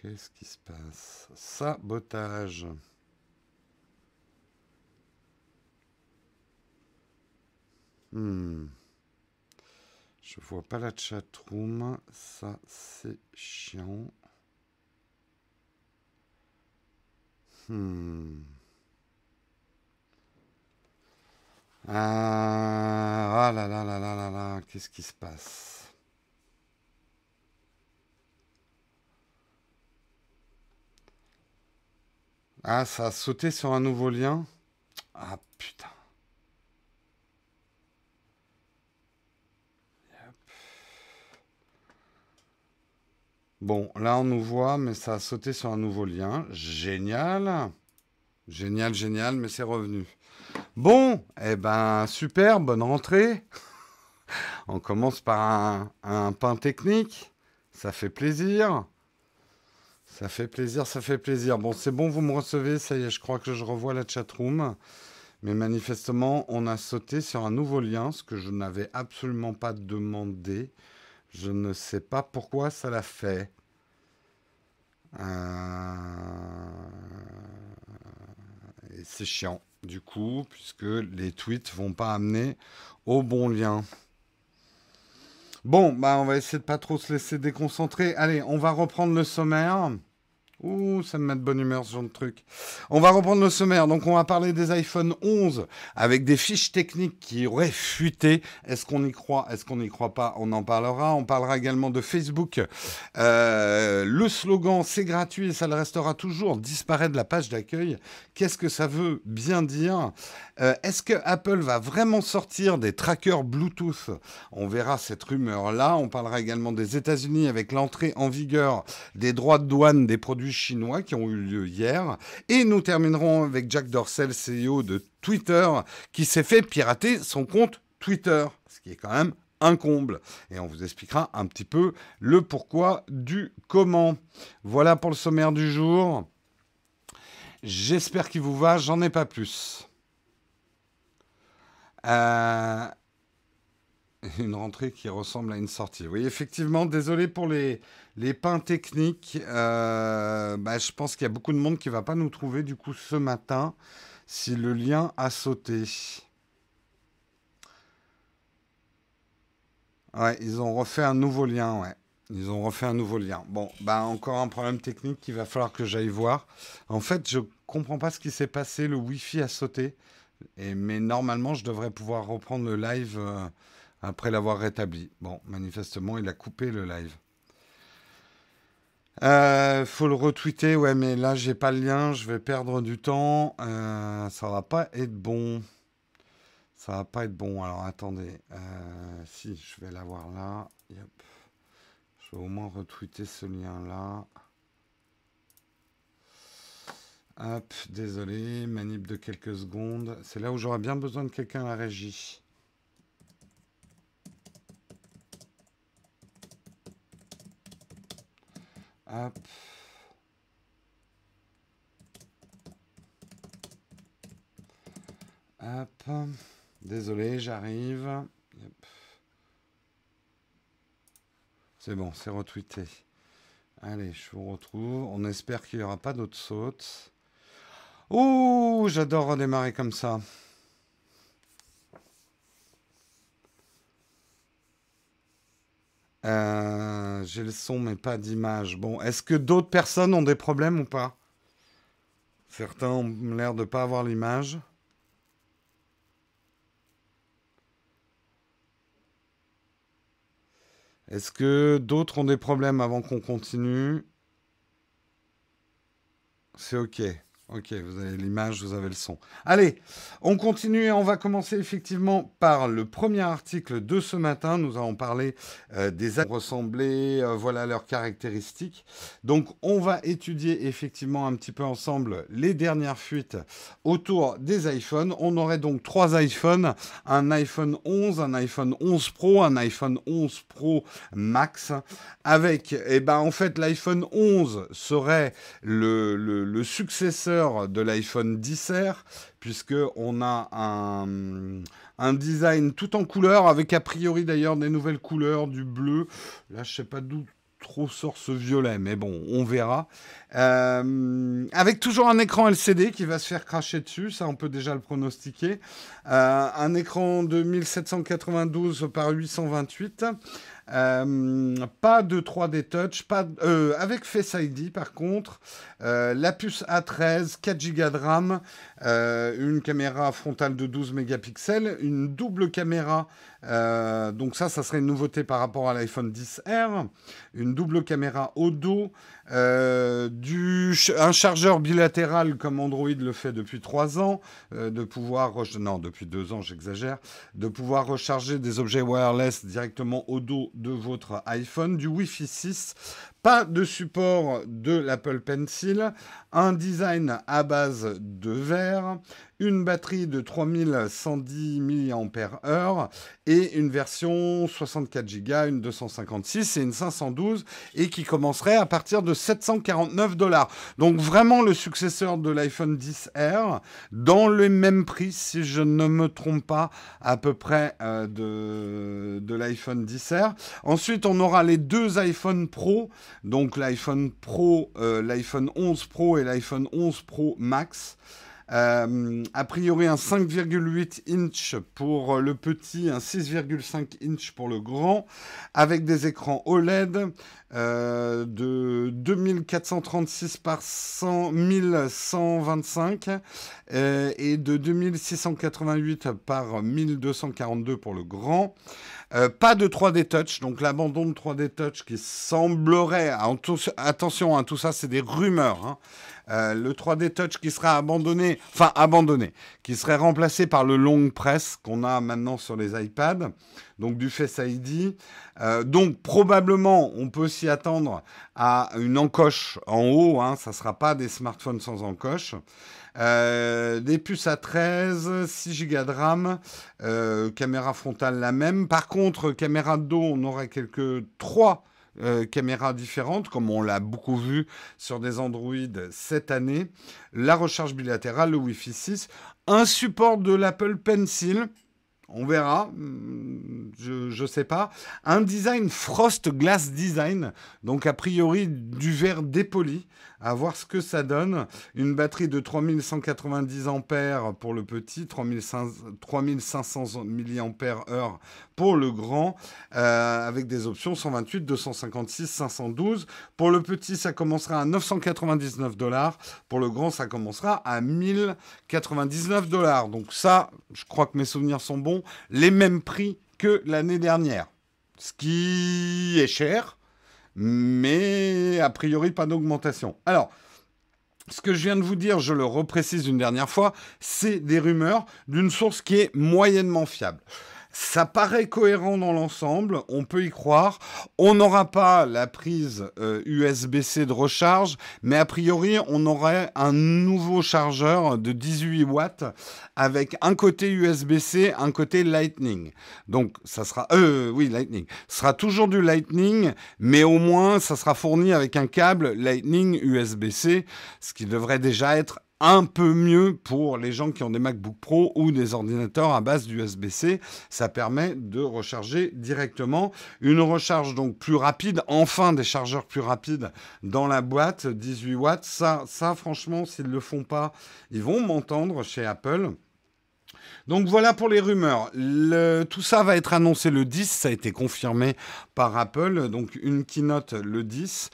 Qu'est-ce qui se passe? Sabotage. Hmm. Je vois pas la chatroom. Ça, c'est chiant. Hmm. Ah, ah là là là là là là, qu'est-ce qui se passe? Ah, ça a sauté sur un nouveau lien Ah putain. Bon, là on nous voit, mais ça a sauté sur un nouveau lien. Génial. Génial, génial, mais c'est revenu. Bon, eh ben super, bonne rentrée. On commence par un, un pain technique. Ça fait plaisir. Ça fait plaisir, ça fait plaisir. Bon, c'est bon, vous me recevez, ça y est, je crois que je revois la chatroom. Mais manifestement, on a sauté sur un nouveau lien, ce que je n'avais absolument pas demandé. Je ne sais pas pourquoi ça l'a fait. Euh, c'est chiant, du coup, puisque les tweets vont pas amener au bon lien. Bon, bah on va essayer de pas trop se laisser déconcentrer. Allez, on va reprendre le sommaire. Ouh, ça me met de bonne humeur ce genre de truc. On va reprendre le sommaire. Donc, on va parler des iPhone 11 avec des fiches techniques qui auraient fuité. Est-ce qu'on y croit? Est-ce qu'on n'y croit pas? On en parlera. On parlera également de Facebook. Euh, le slogan c'est gratuit et ça le restera toujours disparaît de la page d'accueil. Qu'est-ce que ça veut bien dire? Euh, Est-ce que Apple va vraiment sortir des trackers Bluetooth? On verra cette rumeur-là. On parlera également des États-Unis avec l'entrée en vigueur des droits de douane des produits chinois qui ont eu lieu hier. Et nous terminerons avec Jack Dorsey, CEO de Twitter, qui s'est fait pirater son compte Twitter, ce qui est quand même un comble. Et on vous expliquera un petit peu le pourquoi du comment. Voilà pour le sommaire du jour. J'espère qu'il vous va, j'en ai pas plus. Euh, une rentrée qui ressemble à une sortie. Oui, effectivement, désolé pour les, les pains techniques. Euh, bah, je pense qu'il y a beaucoup de monde qui ne va pas nous trouver du coup ce matin si le lien a sauté. Ouais, ils ont refait un nouveau lien, ouais. Ils ont refait un nouveau lien. Bon, bah encore un problème technique qu'il va falloir que j'aille voir. En fait, je comprends pas ce qui s'est passé. Le Wi-Fi a sauté. Et, mais normalement, je devrais pouvoir reprendre le live. Euh, après l'avoir rétabli. Bon, manifestement, il a coupé le live. Euh, faut le retweeter, ouais, mais là, j'ai pas le lien, je vais perdre du temps. Euh, ça va pas être bon. Ça va pas être bon. Alors, attendez. Euh, si, je vais l'avoir là. Je vais au moins retweeter ce lien-là. Hop, désolé, manip de quelques secondes. C'est là où j'aurais bien besoin de quelqu'un à la régie. Désolé, j'arrive. C'est bon, c'est retweeté. Allez, je vous retrouve. On espère qu'il n'y aura pas d'autres sautes. Ouh, j'adore redémarrer comme ça. Euh, j'ai le son, mais pas d'image. Bon, est-ce que d'autres personnes ont des problèmes ou pas? Certains ont l'air de pas avoir l'image. Est-ce que d'autres ont des problèmes avant qu'on continue? C'est OK. Ok, vous avez l'image, vous avez le son. Allez, on continue et on va commencer effectivement par le premier article de ce matin. Nous allons parler euh, des ressemblés, euh, voilà leurs caractéristiques. Donc, on va étudier effectivement un petit peu ensemble les dernières fuites autour des iPhones. On aurait donc trois iPhones, un iPhone 11, un iPhone 11 Pro, un iPhone 11 Pro Max, avec, eh ben, en fait, l'iPhone 11 serait le, le successeur de l'iPhone 10R, puisqu'on a un, design tout en couleur, avec a priori d'ailleurs des nouvelles couleurs, du bleu. Là, je sais pas d'où trop source violet, mais bon, on verra. Euh, avec toujours un écran LCD qui va se faire cracher dessus, ça on peut déjà le pronostiquer. Euh, un écran de 1792 par 828. Euh, pas de 3D Touch, pas avec Face ID par contre. la puce A13, 4 Go de RAM, une caméra frontale de 12 mégapixels, une double caméra donc ça, ça serait une nouveauté par rapport à l'iPhone 10R. Une double caméra au dos, euh, un chargeur bilatéral comme Android le fait depuis 3 ans, euh, de pouvoir, non depuis 2 ans j'exagère, de pouvoir recharger des objets wireless directement au dos de votre iPhone, du Wi-Fi 6, pas de support de l'Apple Pencil, un design à base de verre, une batterie de 3110 mAh et une version 64 Go, une 256 et une 512 et qui commencerait à partir de 749 dollars. Donc vraiment le successeur de l'iPhone 10R dans le même prix, si je ne me trompe pas, à peu près euh, de, de l'iPhone 10R. Ensuite, on aura les deux iPhone Pro, donc l'iPhone Pro, euh, l'iPhone 11 Pro et l'iPhone 11 Pro Max. Euh, a priori un 5,8 inch pour le petit, un 6,5 inch pour le grand, avec des écrans OLED euh, de 2436 par 100, 1125 euh, et de 2688 par 1242 pour le grand. Pas de 3D Touch, donc l'abandon de 3D Touch qui semblerait, attention, hein, tout ça c'est des rumeurs, hein, euh, le 3D Touch qui sera abandonné, enfin abandonné, qui serait remplacé par le long press qu'on a maintenant sur les iPads, donc du Face ID. Euh, donc probablement, on peut s'y attendre à une encoche en haut, hein, ça ne sera pas des smartphones sans encoche. Euh, des puces à 13, 6 Go de RAM, caméra frontale la même. Par contre, caméra de dos, on aurait quelques 3 euh, caméras différentes, comme on l'a beaucoup vu sur des Android cette année, la recharge bilatérale, le Wi-Fi 6, un support de l'Apple Pencil, on verra, hmm, je ne sais pas. Un design Frost Glass Design, donc a priori du verre dépoli, à voir ce que ça donne. Une batterie de 3190 ampères pour le petit, 3500 mAh pour le grand, euh, avec des options 128, 256, 512. Pour le petit, ça commencera à 999 dollars. Pour le grand, ça commencera à 1099 dollars. Donc ça, je crois que mes souvenirs sont bons, les mêmes prix que l'année dernière. Ce qui est cher, mais a priori pas d'augmentation. Alors, ce que je viens de vous dire, je le reprécise une dernière fois, c'est des rumeurs d'une source qui est moyennement fiable. Ça paraît cohérent dans l'ensemble, on peut y croire. On n'aura pas la prise USB-C euh, de recharge, mais a priori, on aurait un nouveau chargeur de 18 watts avec un côté USB-C, un côté Lightning. Donc, ça sera, euh, oui, Lightning. Sera toujours du Lightning, mais au moins, ça sera fourni avec un câble Lightning USB-C, ce qui devrait déjà être un peu mieux pour les gens qui ont des MacBook Pro ou des ordinateurs à base d'USB-C. Ça permet de recharger directement. Une recharge donc plus rapide, enfin des chargeurs plus rapides dans la boîte, 18 watts. Ça, ça franchement, s'ils ne le font pas, ils vont m'entendre chez Apple. Donc voilà pour les rumeurs. tout ça va être annoncé le 10, ça a été confirmé par Apple. Donc une keynote le 10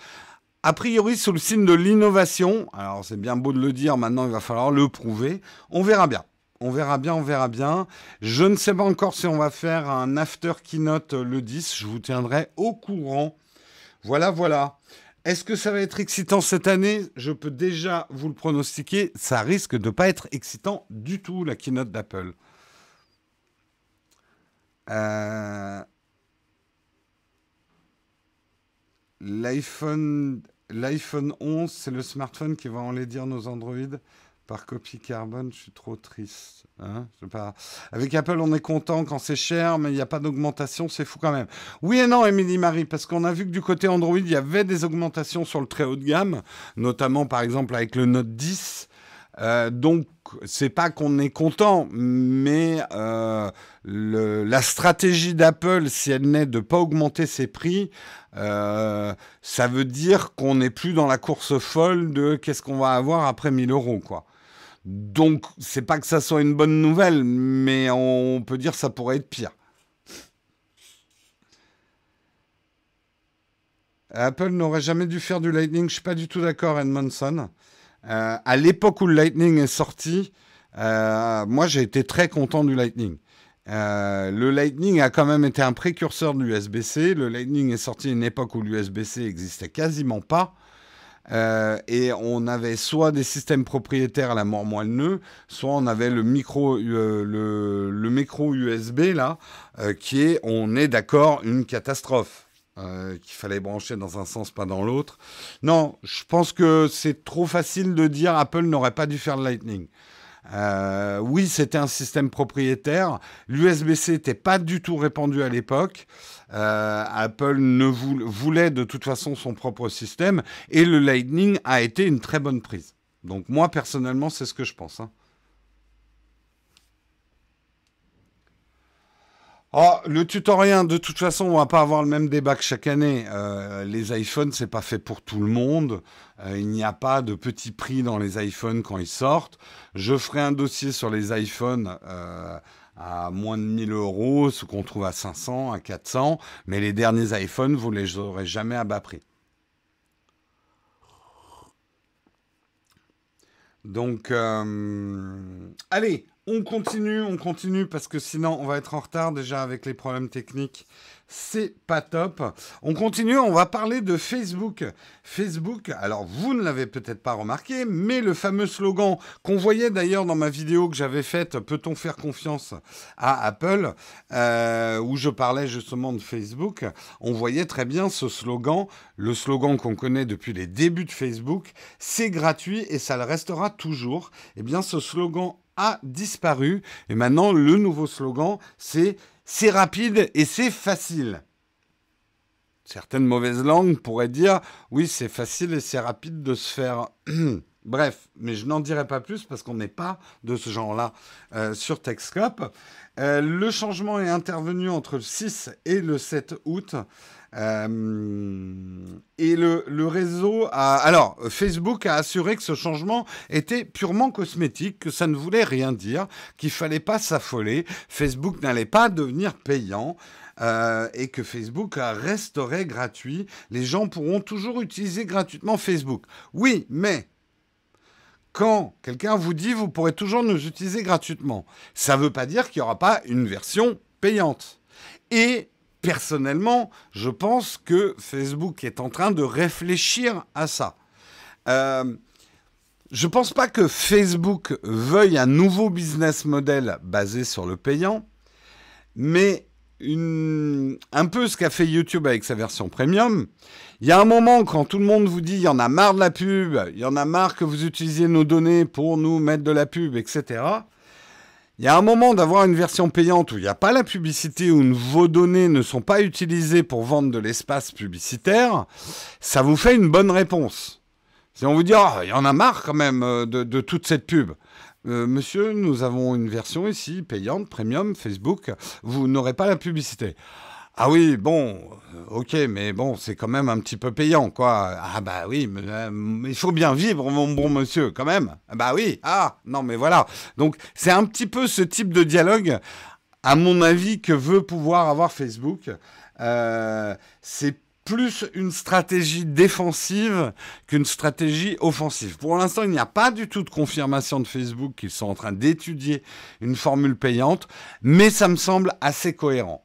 a priori sous le signe de l'innovation. Alors c'est bien beau de le dire, maintenant il va falloir le prouver. On verra bien. On verra bien, on verra bien. Je ne sais pas encore si on va faire un after keynote le 10. Je vous tiendrai au courant. Voilà, voilà. Est-ce que ça va être excitant cette année? Je peux déjà vous le pronostiquer. Ça risque de ne pas être excitant du tout, la keynote d'Apple. Euh, L'iPhone L'iPhone 11, c'est le smartphone qui va enlaidir nos Android par copie carbone. Je suis trop triste. Hein pas... Avec Apple, on est content quand c'est cher, mais il n'y a pas d'augmentation. C'est fou quand même. Oui et non, Émilie Marie, parce qu'on a vu que du côté Android, il y avait des augmentations sur le très haut de gamme, notamment par exemple avec le Note 10. Euh, donc, c'est pas qu'on est content, mais euh, la stratégie d'Apple, si elle n'est de pas augmenter ses prix, euh, ça veut dire qu'on n'est plus dans la course folle de qu'est-ce qu'on va avoir après 1000 euros, quoi. Donc, c'est pas que ça soit une bonne nouvelle, mais on peut dire que ça pourrait être pire. Apple n'aurait jamais dû faire du Lightning. Je suis pas du tout d'accord, Edmondson. Euh, à l'époque où le Lightning est sorti, euh, moi j'ai été très content du Lightning. Euh, le Lightning a quand même été un précurseur de l'USB-C. Le Lightning est sorti à une époque où l'USB-C existait quasiment pas. et on avait soit des systèmes propriétaires à la mort moelle soit on avait le micro, le, le, micro USB là, qui est, on est d'accord, une catastrophe. Euh, qu'il fallait brancher dans un sens, pas dans l'autre. Non, je pense que c'est trop facile de dire Apple n'aurait pas dû faire le Lightning. Euh, oui, c'était un système propriétaire. L'USB-C n'était pas du tout répandu à l'époque. Euh, Apple ne voulait de toute façon son propre système et le Lightning a été une très bonne prise. Donc moi personnellement, c'est ce que je pense. Hein. Oh, le tutoriel, de toute façon, on va pas avoir le même débat que chaque année. Euh, les iPhones, c'est pas fait pour tout le monde. Euh, il n'y a pas de petit prix dans les iPhones quand ils sortent. Je ferai un dossier sur les iPhones euh, à moins de 1000 euros, ce qu'on trouve à 500, à 400. Mais les derniers iPhones, vous les aurez jamais à bas prix. Donc, allez, on continue, on continue parce que sinon on va être en retard déjà avec les problèmes techniques c'est pas top. On continue, on va parler de Facebook. Facebook, alors vous ne l'avez peut-être pas remarqué, mais le fameux slogan qu'on voyait d'ailleurs dans ma vidéo que j'avais faite, peut-on faire confiance à Apple, euh, où je parlais justement de Facebook, on voyait très bien ce slogan, le slogan qu'on connaît depuis les débuts de Facebook, c'est gratuit et ça le restera toujours. Eh bien ce slogan a disparu et maintenant le nouveau slogan c'est c'est rapide et c'est facile. Certaines mauvaises langues pourraient dire oui, c'est facile et c'est rapide de se faire. Bref, mais je n'en dirai pas plus parce qu'on n'est pas de ce genre-là euh, sur Techscope. Euh, le changement est intervenu entre le 6 et le 7 août. Euh, et le, réseau a... Alors, Facebook a assuré que ce changement était purement cosmétique, que ça ne voulait rien dire, qu'il fallait pas s'affoler, Facebook n'allait pas devenir payant. Euh, et que Facebook resterait gratuit. Les gens pourront toujours utiliser gratuitement Facebook. Oui, mais quand quelqu'un vous dit vous pourrez toujours nous utiliser gratuitement, ça ne veut pas dire qu'il n'y aura pas une version payante. Et personnellement, je pense que Facebook est en train de réfléchir à ça. Euh, je ne pense pas que Facebook veuille un nouveau business model basé sur le payant, mais un peu ce qu'a fait YouTube avec sa version premium. Il y a un moment quand tout le monde vous dit il y en a marre de la pub, il y en a marre que vous utilisiez nos données pour nous mettre de la pub, etc. Il y a un moment d'avoir une version payante où il n'y a pas la publicité, où vos données ne sont pas utilisées pour vendre de l'espace publicitaire, ça vous fait une bonne réponse. Si on vous dit, oh, il y en a marre quand même euh, de, toute cette pub. Euh, monsieur, nous avons une version ici, payante, premium, Facebook, vous n'aurez pas la publicité. Ah oui, bon, euh, ok, mais bon, c'est quand même un petit peu payant, quoi. Ah bah oui, mais, euh, il faut bien vivre, mon bon monsieur, quand même. Ah bah oui, ah, non, mais voilà. Donc, c'est un petit peu ce type de dialogue, à mon avis, que veut pouvoir avoir Facebook. Euh, c'est plus une stratégie défensive qu'une stratégie offensive. Pour l'instant, il n'y a pas du tout de confirmation de Facebook qu'ils sont en train d'étudier une formule payante, mais ça me semble assez cohérent.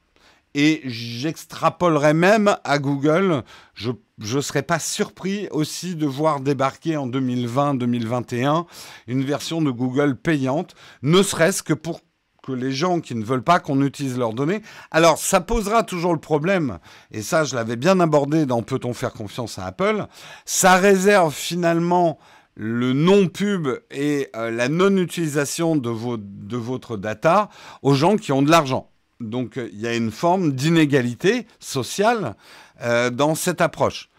Et j'extrapolerais même à Google. Je ne serais pas surpris aussi de voir débarquer en 2020-2021 une version de Google payante, ne serait-ce que pour que les gens qui ne veulent pas qu'on utilise leurs données. Alors, ça posera toujours le problème, et ça, je l'avais bien abordé dans Peut-on faire confiance à Apple Ça réserve finalement le non-pub et euh, la non-utilisation de, de votre data aux gens qui ont de l'argent. Donc euh, il y a une forme d'inégalité sociale euh, dans cette approche.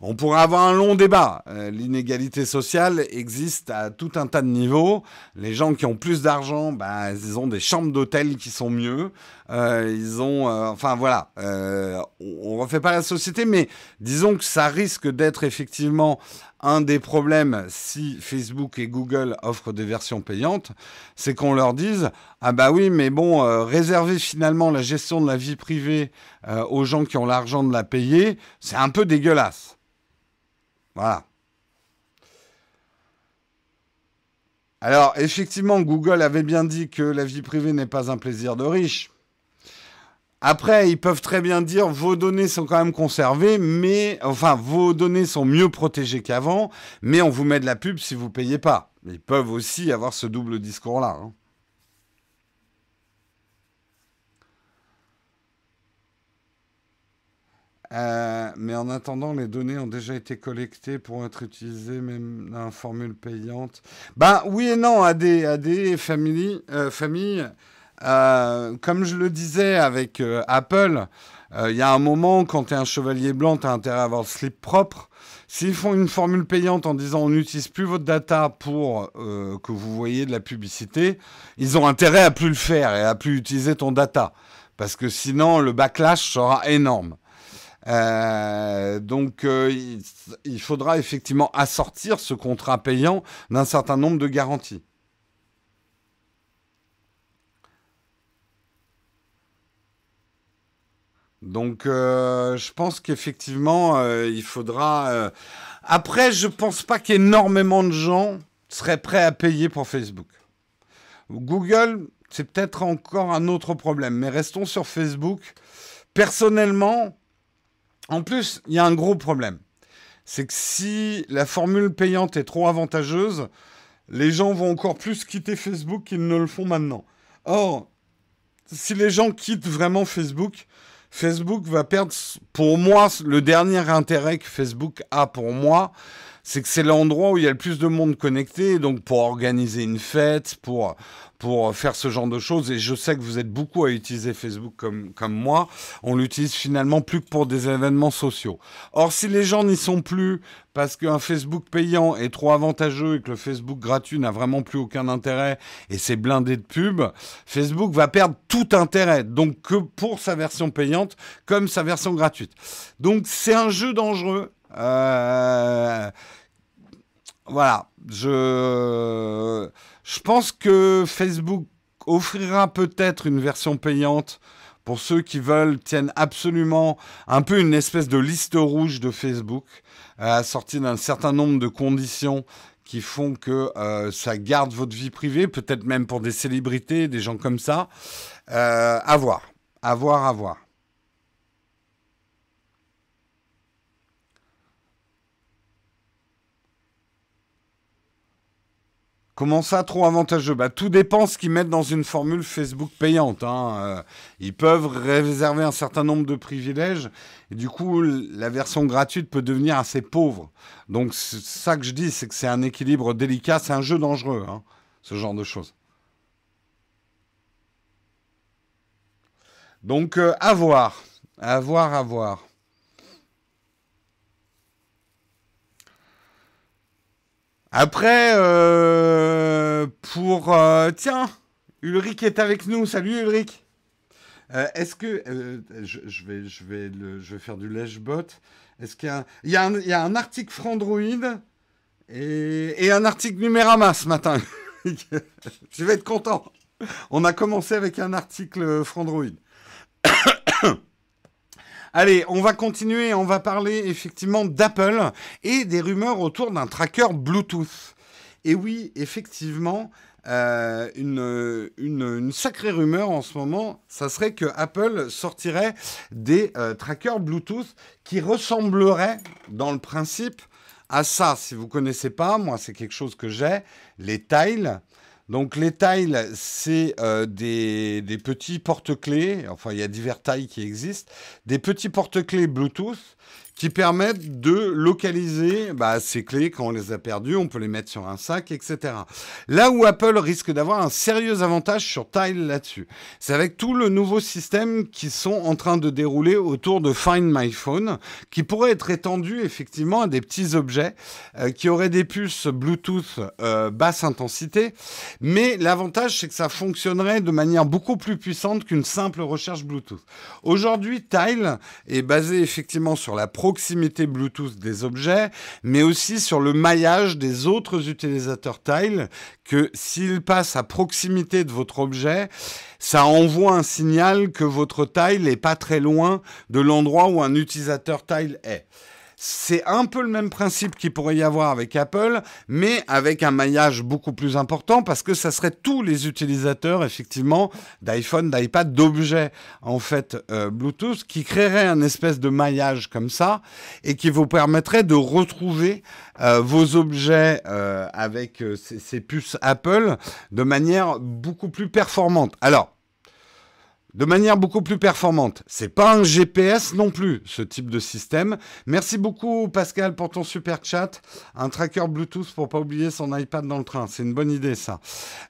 on pourrait avoir un long débat. Euh, l'inégalité sociale existe à tout un tas de niveaux. Les gens qui ont plus d'argent, bah, ils ont des chambres d'hôtel qui sont mieux. Ils ont, enfin voilà, on, ne refait pas la société, mais disons que ça risque d'être effectivement un des problèmes si Facebook et Google offrent des versions payantes, c'est qu'on leur dise ah bah oui mais bon réserver finalement la gestion de la vie privée aux gens qui ont l'argent de la payer, c'est un peu dégueulasse. Voilà. Alors, effectivement, Google avait bien dit que la vie privée n'est pas un plaisir de riche. Après, ils peuvent très bien dire vos données sont quand même conservées, mais enfin vos données sont mieux protégées qu'avant, mais on vous met de la pub si vous payez pas. Ils peuvent aussi avoir ce double discours-là. Hein. Euh, mais en attendant, les données ont déjà été collectées pour être utilisées même dans une formule payante. Ben oui et non, des familles. Euh, familles euh, comme je le disais avec Apple, il y a un moment, quand tu es un chevalier blanc, tu as intérêt à avoir le slip propre. S'ils font une formule payante en disant on n'utilise plus votre data pour que vous voyez de la publicité, ils ont intérêt à plus le faire et à plus utiliser ton data. Parce que sinon, le backlash sera énorme. Euh, donc, euh, il, faudra effectivement assortir ce contrat payant d'un certain nombre de garanties. Donc, euh, je pense qu'effectivement, il faudra. Après, je pense pas qu'énormément de gens seraient prêts à payer pour Facebook. Google, c'est peut-être encore un autre problème, mais restons sur Facebook. Personnellement, en plus, il y a un gros problème. C'est que si la formule payante est trop avantageuse, les gens vont encore plus quitter Facebook qu'ils ne le font maintenant. Or, si les gens quittent vraiment Facebook, Facebook va perdre, pour moi, le dernier intérêt que Facebook a pour moi, c'est que c'est l'endroit où il y a le plus de monde connecté, donc pour organiser une fête, pour, pour faire ce genre de choses. Et je sais que vous êtes beaucoup à utiliser Facebook comme, comme moi. On l'utilise finalement plus que pour des événements sociaux. Or, si les gens n'y sont plus parce qu'un Facebook payant est trop avantageux et que le Facebook gratuit n'a vraiment plus aucun intérêt et c'est blindé de pubs, Facebook va perdre tout intérêt. Donc que pour sa version payante comme sa version gratuite. Donc c'est un jeu dangereux. Euh, voilà, je, pense que Facebook offrira peut-être une version payante pour ceux qui veulent, tiennent absolument un peu une espèce de liste rouge de Facebook, euh, assortie d'un certain nombre de conditions qui font que euh, ça garde votre vie privée, peut-être même pour des célébrités, des gens comme ça. Euh, à voir, à voir, à voir. Comment ça, trop avantageux? Bah, Tout dépend ce qu'ils mettent dans une formule Facebook payante. Hein. Euh, ils peuvent réserver un certain nombre de privilèges et du coup, la version gratuite peut devenir assez pauvre. Donc, ça que je dis, c'est que c'est un équilibre délicat, c'est un jeu dangereux, hein, ce genre de choses. Donc, euh, à voir, à voir, à voir. Après, euh, pour... Euh, tiens, Ulrich est avec nous. Salut Ulrich. Euh, est-ce que... Je, vais, je, vais je vais faire du lèche-bot. Est-ce qu'il y a, un, article Frandroid et, et un article Numérama ce matin. je vais être content. On a commencé avec un article Frandroid. Allez, on va continuer, on va parler effectivement d'Apple et des rumeurs autour d'un tracker Bluetooth. Et oui, effectivement, euh, une, sacrée rumeur en ce moment, ça serait que Apple sortirait des euh, trackers Bluetooth qui ressembleraient, dans le principe, à ça. Si vous connaissez pas, moi c'est quelque chose que j'ai, les Tiles. Donc les tiles, c'est euh, des, petits porte-clés, enfin il y a divers tailles qui existent, des petits porte-clés Bluetooth qui permettent de localiser bah, ces clés quand on les a perdues, on peut les mettre sur un sac, etc. Là où Apple risque d'avoir un sérieux avantage sur Tile là-dessus, c'est avec tout le nouveau système qui sont en train de dérouler autour de Find My Phone, qui pourrait être étendu effectivement à des petits objets euh, qui auraient des puces Bluetooth euh, basse intensité, mais l'avantage c'est que ça fonctionnerait de manière beaucoup plus puissante qu'une simple recherche Bluetooth. Aujourd'hui, Tile est basé effectivement sur la proximité Bluetooth des objets, mais aussi sur le maillage des autres utilisateurs Tile, que s'ils passent à proximité de votre objet, ça envoie un signal que votre tile n'est pas très loin de l'endroit où un utilisateur tile est. C'est un peu le même principe qu'il pourrait y avoir avec Apple, mais avec un maillage beaucoup plus important parce que ça serait tous les utilisateurs, effectivement, d'iPhone, d'iPad, d'objets, en fait, euh, Bluetooth, qui créeraient un espèce de maillage comme ça et qui vous permettrait de retrouver euh, vos objets euh, avec ces, ces puces Apple de manière beaucoup plus performante. Alors, de manière beaucoup plus performante. C'est pas un GPS non plus, ce type de système. Merci beaucoup Pascal pour ton super chat. Un tracker Bluetooth pour pas oublier son iPad dans le train. C'est une bonne idée ça.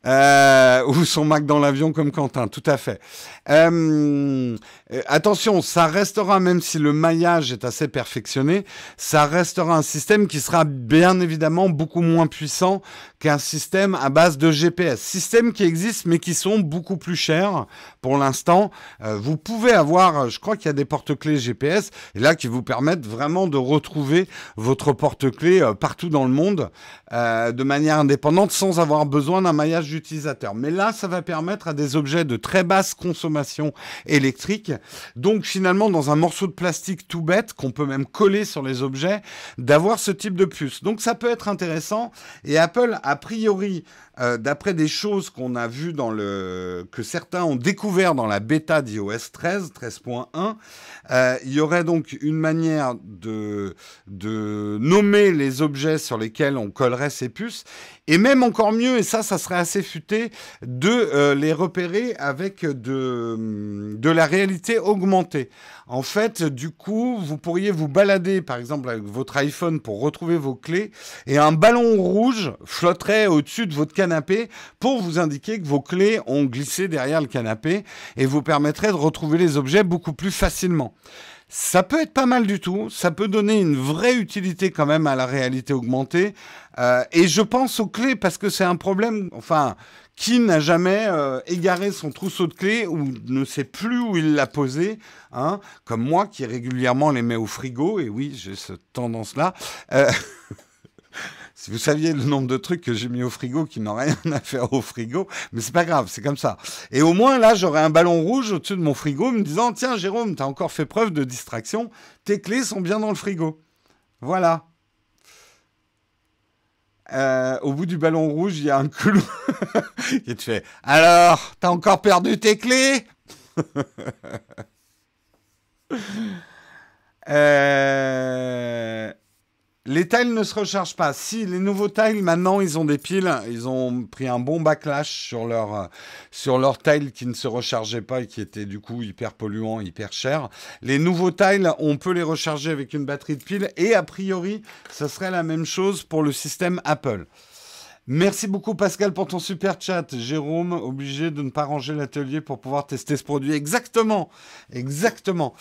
Euh, ou son Mac dans l'avion comme Quentin, tout à fait. Euh, attention, ça restera, même si le maillage est assez perfectionné, ça restera un système qui sera bien évidemment beaucoup moins puissant qu'un système à base de GPS. Systèmes qui existent mais qui sont beaucoup plus chers pour l'instant euh, vous pouvez avoir, je crois qu'il y a des porte-clés GPS, et là qui vous permettent vraiment de retrouver votre porte-clés euh, partout dans le monde euh, de manière indépendante sans avoir besoin d'un maillage d'utilisateur. Mais là, ça va permettre à des objets de très basse consommation électrique, donc finalement dans un morceau de plastique tout bête qu'on peut même coller sur les objets, d'avoir ce type de puce. Donc ça peut être intéressant. Et Apple, a priori, euh, d'après des choses qu'on a vues dans le que certains ont découvert dans la bêta d'iOS 13, 13.1, euh, il y aurait donc une manière de, de nommer les objets sur lesquels on collerait ces puces, et même encore mieux, et ça, ça serait assez futé, de euh, les repérer avec de, de la réalité augmentée. En fait, du coup, vous pourriez vous balader, par exemple, avec votre iPhone pour retrouver vos clés, et un ballon rouge flotterait au-dessus de votre canapé pour vous indiquer que vos clés ont glissé derrière le canapé, et vous permettrait de retrouver les objets beaucoup plus facilement. Ça peut être pas mal du tout, ça peut donner une vraie utilité quand même à la réalité augmentée. Euh, et je pense aux clés parce que c'est un problème, enfin, qui n'a jamais euh, égaré son trousseau de clés ou ne sait plus où il l'a posé, hein, comme moi qui régulièrement les mets au frigo, et oui, j'ai cette tendance-là. Euh, vous saviez le nombre de trucs que j'ai mis au frigo qui n'ont rien à faire au frigo, mais c'est pas grave, c'est comme ça. Et au moins là, j'aurais un ballon rouge au-dessus de mon frigo me disant Tiens, Jérôme, t'as encore fait preuve de distraction, tes clés sont bien dans le frigo. Voilà. Euh, au bout du ballon rouge, il y a un clou. Et tu fais Alors, t'as encore perdu tes clés? Euh... Les tiles ne se rechargent pas. Si les nouveaux tiles maintenant ils ont des piles, ils ont pris un bon backlash sur leur euh, sur tiles qui ne se rechargeaient pas et qui étaient du coup hyper polluants, hyper chers. Les nouveaux tiles, on peut les recharger avec une batterie de pile et a priori, ça serait la même chose pour le système Apple. Merci beaucoup Pascal pour ton super chat. Jérôme, obligé de ne pas ranger l'atelier pour pouvoir tester ce produit. Exactement, exactement.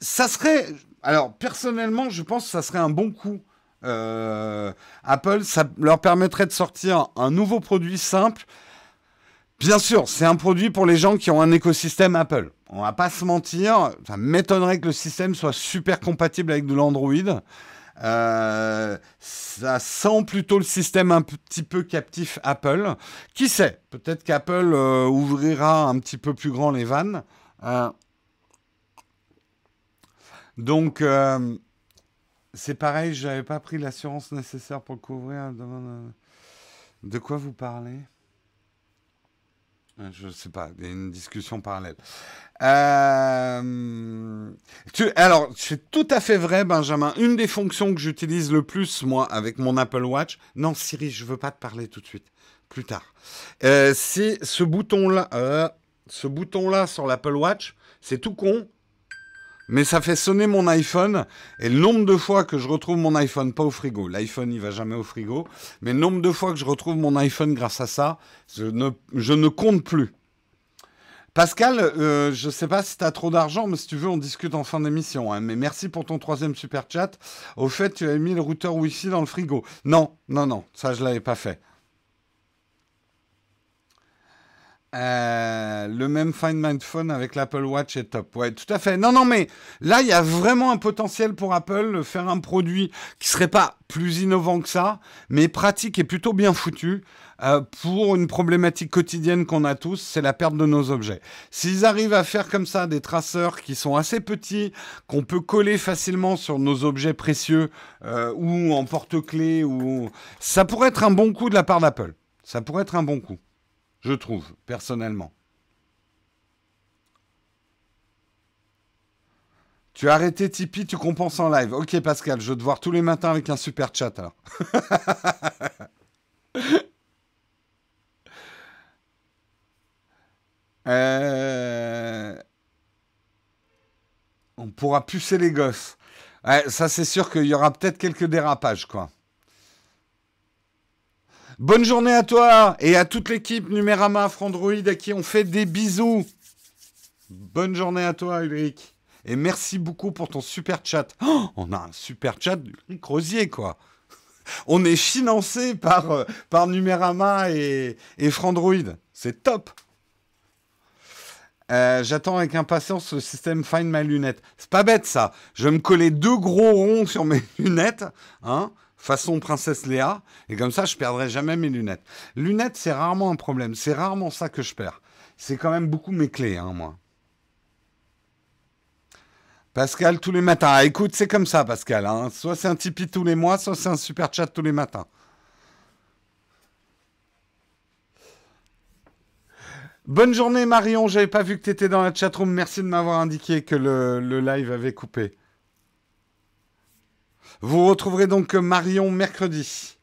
Ça serait, alors personnellement, je pense que ça serait un bon coup euh, Apple, ça leur permettrait de sortir un nouveau produit simple. Bien sûr, c'est un produit pour les gens qui ont un écosystème Apple. On va pas se mentir, ça m'étonnerait que le système soit super compatible avec de l'Android. Euh, ça sent plutôt le système un petit peu captif Apple. Qui sait Peut-être qu'Apple euh, ouvrira un petit peu plus grand les vannes. donc, c'est pareil, je n'avais pas pris l'assurance nécessaire pour le couvrir. De quoi vous parlez? Euh, Je ne sais pas, il y a une discussion parallèle. Euh, alors, c'est tout à fait vrai, Benjamin. Une des fonctions que j'utilise le plus, moi, avec mon Apple Watch, non, Siri, je ne veux pas te parler tout de suite, plus tard, euh, c'est ce bouton-là. ce bouton-là sur l'Apple Watch, c'est tout con, mais ça fait sonner mon iPhone. Et le nombre de fois que je retrouve mon iPhone, pas au frigo, l'iPhone il va jamais au frigo, mais le nombre de fois que je retrouve mon iPhone grâce à ça, je ne, je ne compte plus. Pascal, euh, je ne sais pas si tu as trop d'argent, mais si tu veux, on discute en fin d'émission. Hein. Mais merci pour ton troisième super chat. Au fait, tu as mis le routeur Wi-Fi dans le frigo. Non, non, non, ça je l'avais pas fait. Euh, le même Find My Phone avec l'Apple Watch est top. Ouais, tout à fait. Non, non, mais là, il y a vraiment un potentiel pour Apple de faire un produit qui serait pas plus innovant que ça, mais pratique et plutôt bien foutu euh, pour une problématique quotidienne qu'on a tous, c'est la perte de nos objets. S'ils arrivent à faire comme ça des traceurs qui sont assez petits, qu'on peut coller facilement sur nos objets précieux euh, ou en porte-clés, ou ça pourrait être un bon coup de la part d'Apple. Ça pourrait être un bon coup je trouve, personnellement. Tu as arrêté Tipeee, tu compenses en live. Ok Pascal, je te voir tous les matins avec un super chat. Euh, on pourra pucer les gosses. ça c'est sûr qu'il y aura peut-être quelques dérapages quoi. Bonne journée à toi et à toute l'équipe Numérama Frandroid à qui on fait des bisous. Bonne journée à toi, Ulrich. Et merci beaucoup pour ton super chat. Oh, on a un super chat d'Ulrich Rosier, quoi. On est financé par, euh, par Numérama et, et Frandroid. C'est top. Euh, j'attends avec impatience le système Find My Lunettes. C'est pas bête ça. Je vais me coller deux gros ronds sur mes lunettes. Hein façon princesse Léa, et comme ça, je perdrai jamais mes lunettes. Lunettes, c'est rarement un problème. C'est rarement ça que je perds. C'est quand même beaucoup mes clés, hein, moi. Pascal, tous les matins. Ah, écoute, c'est comme ça, Pascal. Hein. Soit c'est un Tipeee tous les mois, soit c'est un super chat tous les matins. Bonne journée, Marion. J'avais pas vu que tu étais dans la chatroom. Merci de m'avoir indiqué que le live avait coupé. Vous retrouverez donc Marion mercredi.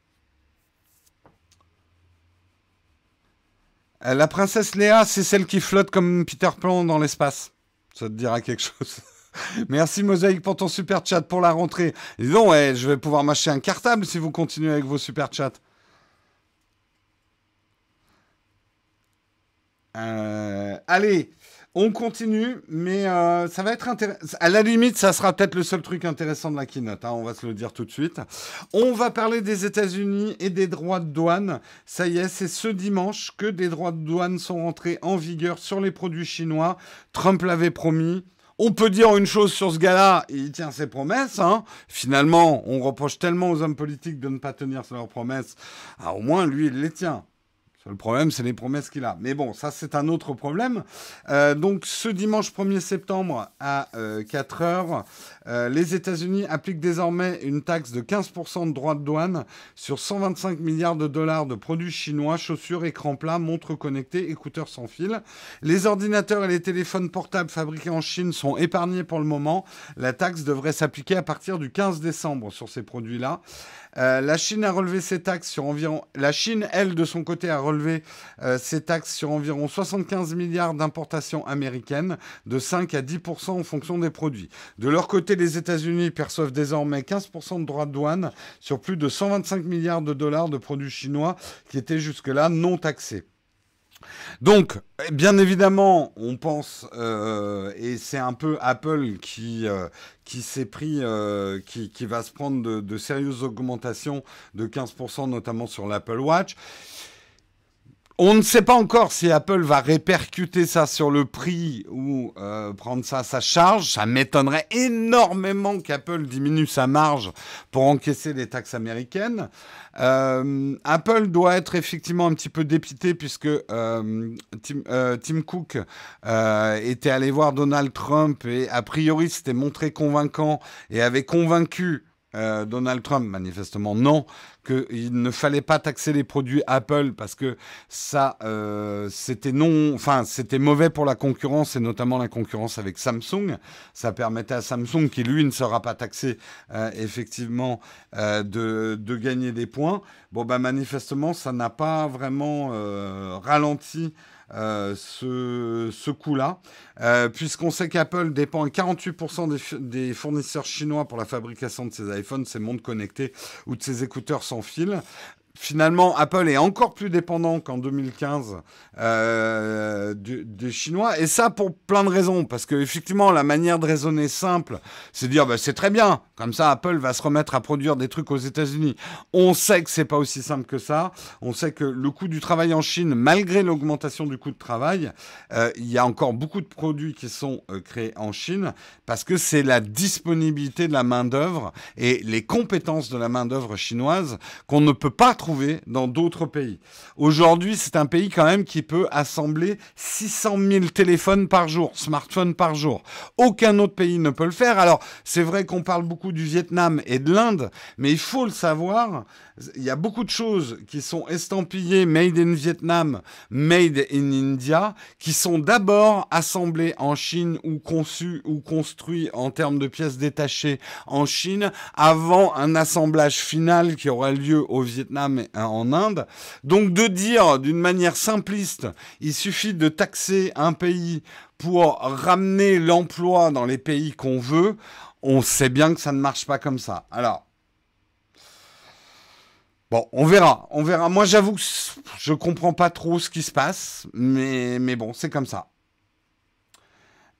Euh, la princesse Léa, c'est celle qui flotte comme Peter Pan dans l'espace. Ça te dira quelque chose. Merci Mosaïque pour ton super chat pour la rentrée. Dis donc, je vais pouvoir m'acheter un cartable si vous continuez avec vos super chats. Euh, allez, on continue, mais euh, ça va être intéressant. À la limite, ça sera peut-être le seul truc intéressant de la keynote. Hein, on va se le dire tout de suite. On va parler des États-Unis et des droits de douane. Ça y est, c'est ce dimanche que des droits de douane sont rentrés en vigueur sur les produits chinois. Trump l'avait promis. On peut dire une chose sur ce gars-là, il tient ses promesses. Hein. Finalement, on reproche tellement aux hommes politiques de ne pas tenir leurs promesses. Ah, au moins, lui, il les tient. Le problème, c'est les promesses qu'il a. Mais bon, ça, c'est un autre problème. Euh, donc, ce dimanche 1er septembre à 4 euh, heures, euh, les États-Unis appliquent désormais une taxe de 15% de droits de douane sur 125 milliards de dollars de produits chinois, chaussures, écrans plats, montres connectées, écouteurs sans fil. Les ordinateurs et les téléphones portables fabriqués en Chine sont épargnés pour le moment. La taxe devrait s'appliquer à partir du 15 décembre sur ces produits-là. Euh, la Chine a relevé ses taxes sur environ. La Chine, elle, de son côté, a relevé euh, ses taxes sur environ 75 milliards d'importations américaines, de 5 à 10 en fonction des produits. De leur côté, les États-Unis perçoivent désormais 15 de droits de douane sur plus de 125 milliards de dollars de produits chinois qui étaient jusque-là non taxés. Donc, bien évidemment, on pense, euh, et c'est un peu Apple qui, euh, qui s'est euh, va se prendre de, de sérieuses augmentations de 15%, notamment sur l'Apple Watch. On ne sait pas encore si Apple va répercuter ça sur le prix ou euh, prendre ça à sa charge. Ça m'étonnerait énormément qu'Apple diminue sa marge pour encaisser les taxes américaines. Euh, Apple doit être effectivement un petit peu dépité puisque euh, Tim, Tim, Cook était allé voir Donald Trump et a priori s'était montré convaincant et avait convaincu Donald Trump, manifestement non, qu'il ne fallait pas taxer les produits Apple parce que ça, euh, c'était non, enfin, c'était mauvais pour la concurrence et notamment la concurrence avec Samsung. Ça permettait à Samsung, qui lui ne sera pas taxé, euh, effectivement, euh, de, gagner des points. Bon, ben, manifestement, ça n'a pas vraiment ralenti ce, ce coup-là, puisqu'on sait qu'Apple dépend à 48% des, des, fournisseurs chinois pour la fabrication de ses iPhones, ses montres connectées ou de ses écouteurs sans fil finalement, Apple est encore plus dépendant qu'en 2015 euh, des Chinois. Et ça pour plein de raisons. Parce que effectivement, la manière de raisonner simple, c'est de dire bah, c'est très bien. Comme ça, Apple va se remettre à produire des trucs aux États-Unis. On sait que c'est pas aussi simple que ça. On sait que le coût du travail en Chine, malgré l'augmentation du coût de travail, euh, il y a encore beaucoup de produits qui sont euh, créés en Chine parce que c'est la disponibilité de la main d'œuvre et les compétences de la main d'œuvre chinoise qu'on ne peut pas dans d'autres pays. Aujourd'hui, c'est un pays quand même qui peut assembler 600 000 téléphones par jour, smartphones par jour. Aucun autre pays ne peut le faire. Alors, c'est vrai qu'on parle beaucoup du Vietnam et de l'Inde, mais il faut le savoir, il y a beaucoup de choses qui sont estampillées Made in Vietnam, Made in India, qui sont d'abord assemblées en Chine ou conçues ou construites en termes de pièces détachées en Chine, avant un assemblage final qui aura lieu au Vietnam et en Inde. Donc de dire d'une manière simpliste, il suffit de taxer un pays pour ramener l'emploi dans les pays qu'on veut, on sait bien que ça ne marche pas comme ça. Alors, Bon, on verra, on verra. Moi, j'avoue que je comprends pas trop ce qui se passe, mais, mais bon, c'est comme ça.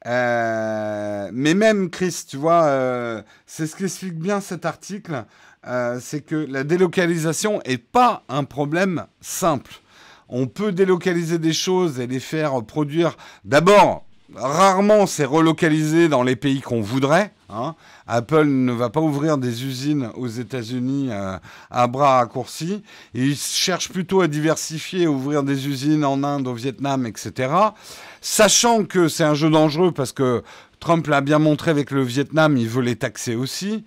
Euh, mais même, Chris, tu vois, euh, c'est ce qui explique bien cet article, euh, c'est que la délocalisation est pas un problème simple. On peut délocaliser des choses et les faire produire. D'abord, rarement c'est relocalisé dans les pays qu'on voudrait. Hein. Apple ne va pas ouvrir des usines aux États-Unis euh, à bras raccourcis. Ils cherchent plutôt à diversifier, ouvrir des usines en Inde, au Vietnam, etc. Sachant que c'est un jeu dangereux parce que Trump l'a bien montré avec le Vietnam, il veut les taxer aussi.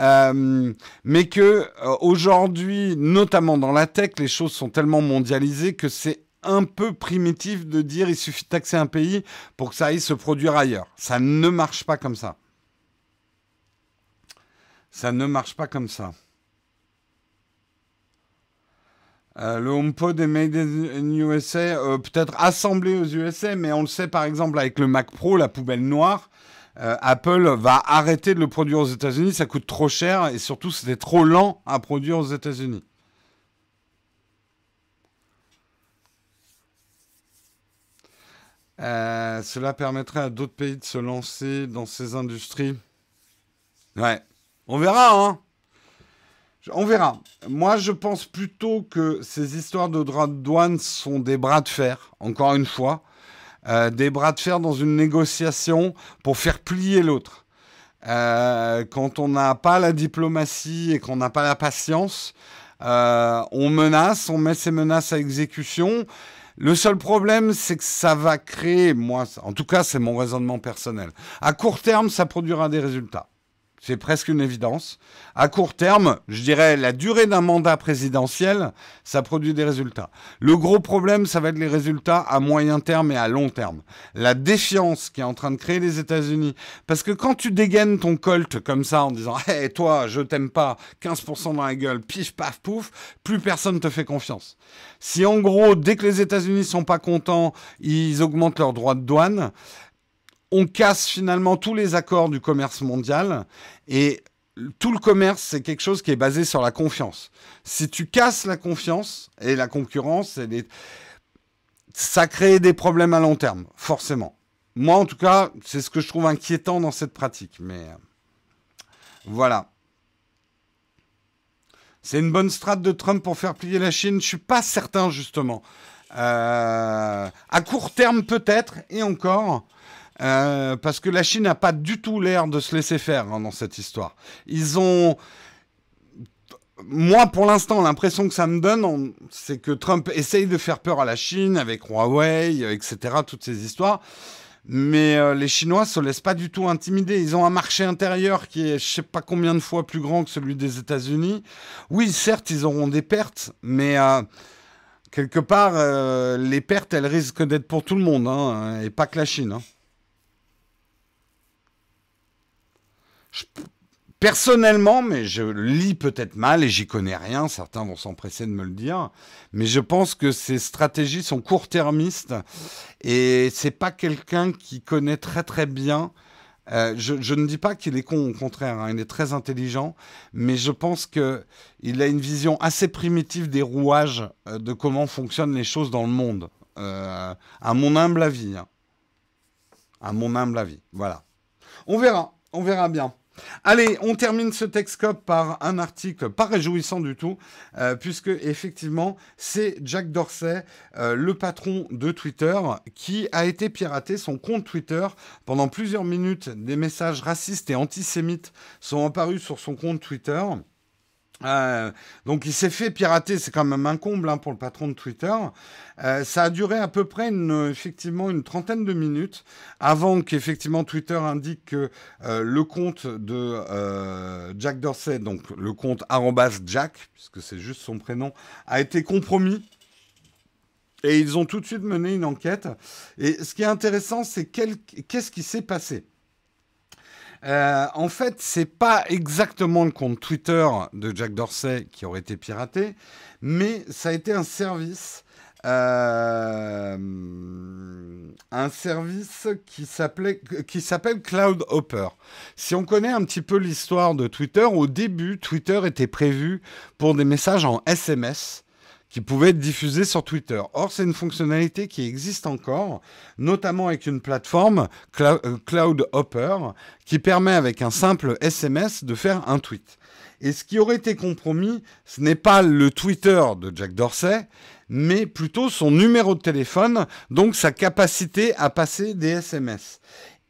Euh, mais que euh, aujourd'hui, notamment dans la tech, les choses sont tellement mondialisées que c'est un peu primitif de dire il suffit de taxer un pays pour que ça aille se produire ailleurs. Ça ne marche pas comme ça. Ça ne marche pas comme ça. Euh, le HomePod est made in USA, euh, peut-être assemblé aux USA, mais on le sait par exemple avec le Mac Pro, la poubelle noire. Euh, Apple va arrêter de le produire aux États-Unis, ça coûte trop cher et surtout c'était trop lent à produire aux États-Unis. Euh, cela permettrait à d'autres pays de se lancer dans ces industries. Ouais, on verra, hein. On verra. Moi, je pense plutôt que ces histoires de droits de douane sont des bras de fer, encore une fois. Euh, des bras de fer dans une négociation pour faire plier l'autre. Euh, quand on n'a pas la diplomatie et qu'on n'a pas la patience, on menace, on met ces menaces à exécution. Le seul problème, c'est que ça va créer, moi, en tout cas, c'est mon raisonnement personnel. À court terme, ça produira des résultats. C'est presque une évidence. À court terme, je dirais la durée d'un mandat présidentiel, ça produit des résultats. Le gros problème, ça va être les résultats à moyen terme et à long terme. La défiance qui est en train de créer les États-Unis. Parce que quand tu dégaines ton colt comme ça en disant Hé, toi, je t'aime pas, 15% dans la gueule, pif, paf, pouf, plus personne te fait confiance. Si en gros, dès que les États-Unis sont pas contents, ils augmentent leurs droits de douane, on casse finalement tous les accords du commerce mondial et tout le commerce, c'est quelque chose qui est basé sur la confiance. Si tu casses la confiance et la concurrence, ça crée des problèmes à long terme, forcément. Moi, en tout cas, c'est ce que je trouve inquiétant dans cette pratique. Mais euh, voilà. C'est une bonne strate de Trump pour faire plier la Chine? Je suis pas certain justement. Euh, à court terme peut-être et encore. Euh, parce que la Chine n'a pas du tout l'air de se laisser faire hein, dans cette histoire. Ils ont moi, pour l'instant, l'impression que ça me donne, c'est que Trump essaye de faire peur à la Chine avec Huawei, etc., toutes ces histoires. Mais euh, les Chinois se laissent pas du tout intimider. Ils ont un marché intérieur qui est, je sais pas combien de fois plus grand que celui des États-Unis. Oui, certes, ils auront des pertes, mais euh, quelque part, les pertes, elles risquent d'être pour tout le monde, hein, et pas que la Chine. Hein. Personnellement, mais je lis peut-être mal et j'y connais rien, certains vont s'empresser de me le dire, mais je pense que ces stratégies sont court-termistes et c'est pas quelqu'un qui connaît très très bien. Euh, je, ne dis pas qu'il est con, au contraire, hein, il est très intelligent, mais je pense qu'il a une vision assez primitive des rouages euh, de comment fonctionnent les choses dans le monde, euh, à mon humble avis. Hein. À mon humble avis, voilà. On verra, on verra bien. Allez, on termine ce Texcope par un article pas réjouissant du tout, euh, puisque effectivement, c'est Jack Dorsey, euh, le patron de Twitter, qui a été piraté. Son compte Twitter, pendant plusieurs minutes, des messages racistes et antisémites sont apparus sur son compte Twitter. Euh, donc il s'est fait pirater, c'est quand même un comble hein, pour le patron de Twitter. Euh, ça a duré à peu près une, effectivement une trentaine de minutes avant qu'effectivement Twitter indique que euh, le compte de Jack Dorsey, donc le compte Jack, puisque c'est juste son prénom, a été compromis. Et ils ont tout de suite mené une enquête. Et ce qui est intéressant, c'est qu'est-ce qui s'est passé? Euh, en fait, c'est pas exactement le compte Twitter de Jack Dorsey qui aurait été piraté, mais ça a été un service, euh, un service qui s'appelait, qui s'appelle Cloud Hopper. Si on connaît un petit peu l'histoire de Twitter, au début, Twitter était prévu pour des messages en SMS qui pouvait être diffusé sur Twitter. Or, c'est une fonctionnalité qui existe encore, notamment avec une plateforme, euh, Cloud Hopper, qui permet avec un simple SMS de faire un tweet. Et ce qui aurait été compromis, ce n'est pas le Twitter de Jack Dorsey, mais plutôt son numéro de téléphone, donc sa capacité à passer des SMS.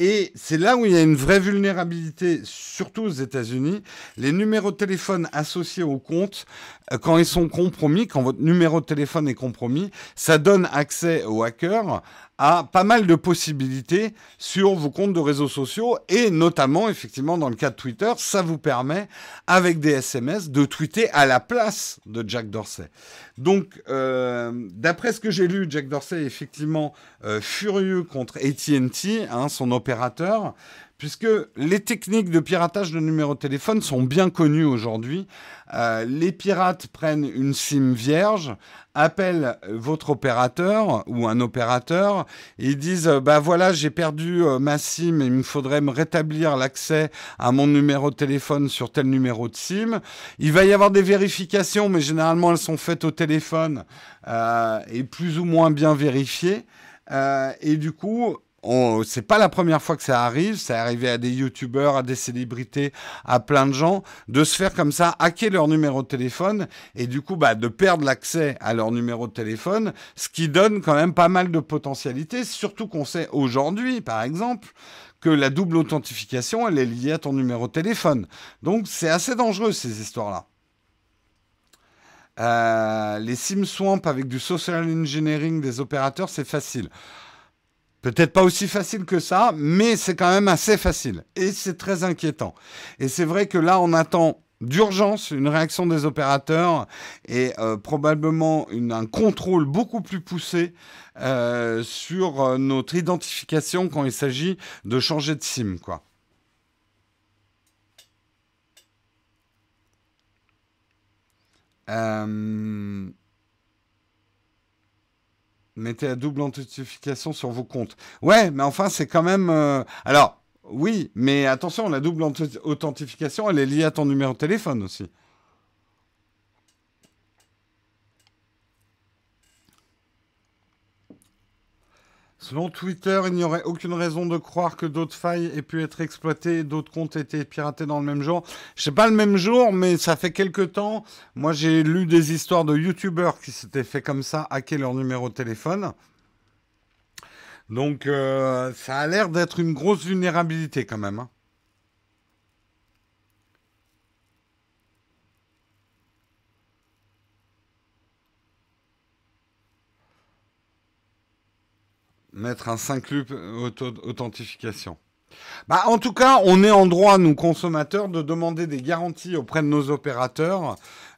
Et c'est là où il y a une vraie vulnérabilité, surtout aux États-Unis. Les numéros de téléphone associés au compte, euh, quand ils sont compromis, quand votre numéro de téléphone est compromis, ça donne accès aux hackers a pas mal de possibilités sur vos comptes de réseaux sociaux et notamment, effectivement, dans le cas de Twitter, ça vous permet, avec des SMS, de tweeter à la place de Jack Dorsey. Donc, euh, d'après ce que j'ai lu, Jack Dorsey est effectivement euh, furieux contre ATT, hein, son opérateur, puisque les techniques de piratage de numéros de téléphone sont bien connues aujourd'hui. Euh, les pirates prennent une SIM vierge, appellent votre opérateur ou un opérateur, et ils disent bah voilà j'ai perdu euh, ma SIM, il me faudrait me rétablir l'accès à mon numéro de téléphone sur tel numéro de SIM. Il va y avoir des vérifications, mais généralement elles sont faites au téléphone euh, et plus ou moins bien vérifiées. et du coup, c'est pas la première fois que ça arrive, ça est arrivé à des youtubeurs, à des célébrités, à plein de gens, de se faire comme ça, hacker leur numéro de téléphone et du coup bah, de perdre l'accès à leur numéro de téléphone, ce qui donne quand même pas mal de potentialités, surtout qu'on sait aujourd'hui, par exemple, que la double authentification, elle est liée à ton numéro de téléphone. Donc c'est assez dangereux ces histoires-là. Euh, les SIM swamp avec du social engineering des opérateurs, c'est facile. Peut-être pas aussi facile que ça, mais c'est quand même assez facile. Et c'est très inquiétant. Et c'est vrai que là, on attend d'urgence une réaction des opérateurs et euh, probablement un contrôle beaucoup plus poussé euh, sur euh, notre identification quand il s'agit de changer de SIM. Quoi. Mettez la double authentification sur vos comptes. Ouais, mais enfin, c'est quand même. Euh, alors, oui, mais attention, la double authentification, elle est liée à ton numéro de téléphone aussi. Selon Twitter, il n'y aurait aucune raison de croire que d'autres failles aient pu être exploitées d'autres comptes aient été piratés dans le même jour. Je sais pas le même jour, mais ça fait quelques temps. Moi, j'ai lu des histoires de YouTubers qui s'étaient fait comme ça, hacker leur numéro de téléphone. Donc, euh, ça a l'air d'être une grosse vulnérabilité quand même. Hein. Mettre un 5 loop authentification. Bah, en tout cas, on est en droit, nous consommateurs, de demander des garanties auprès de nos opérateurs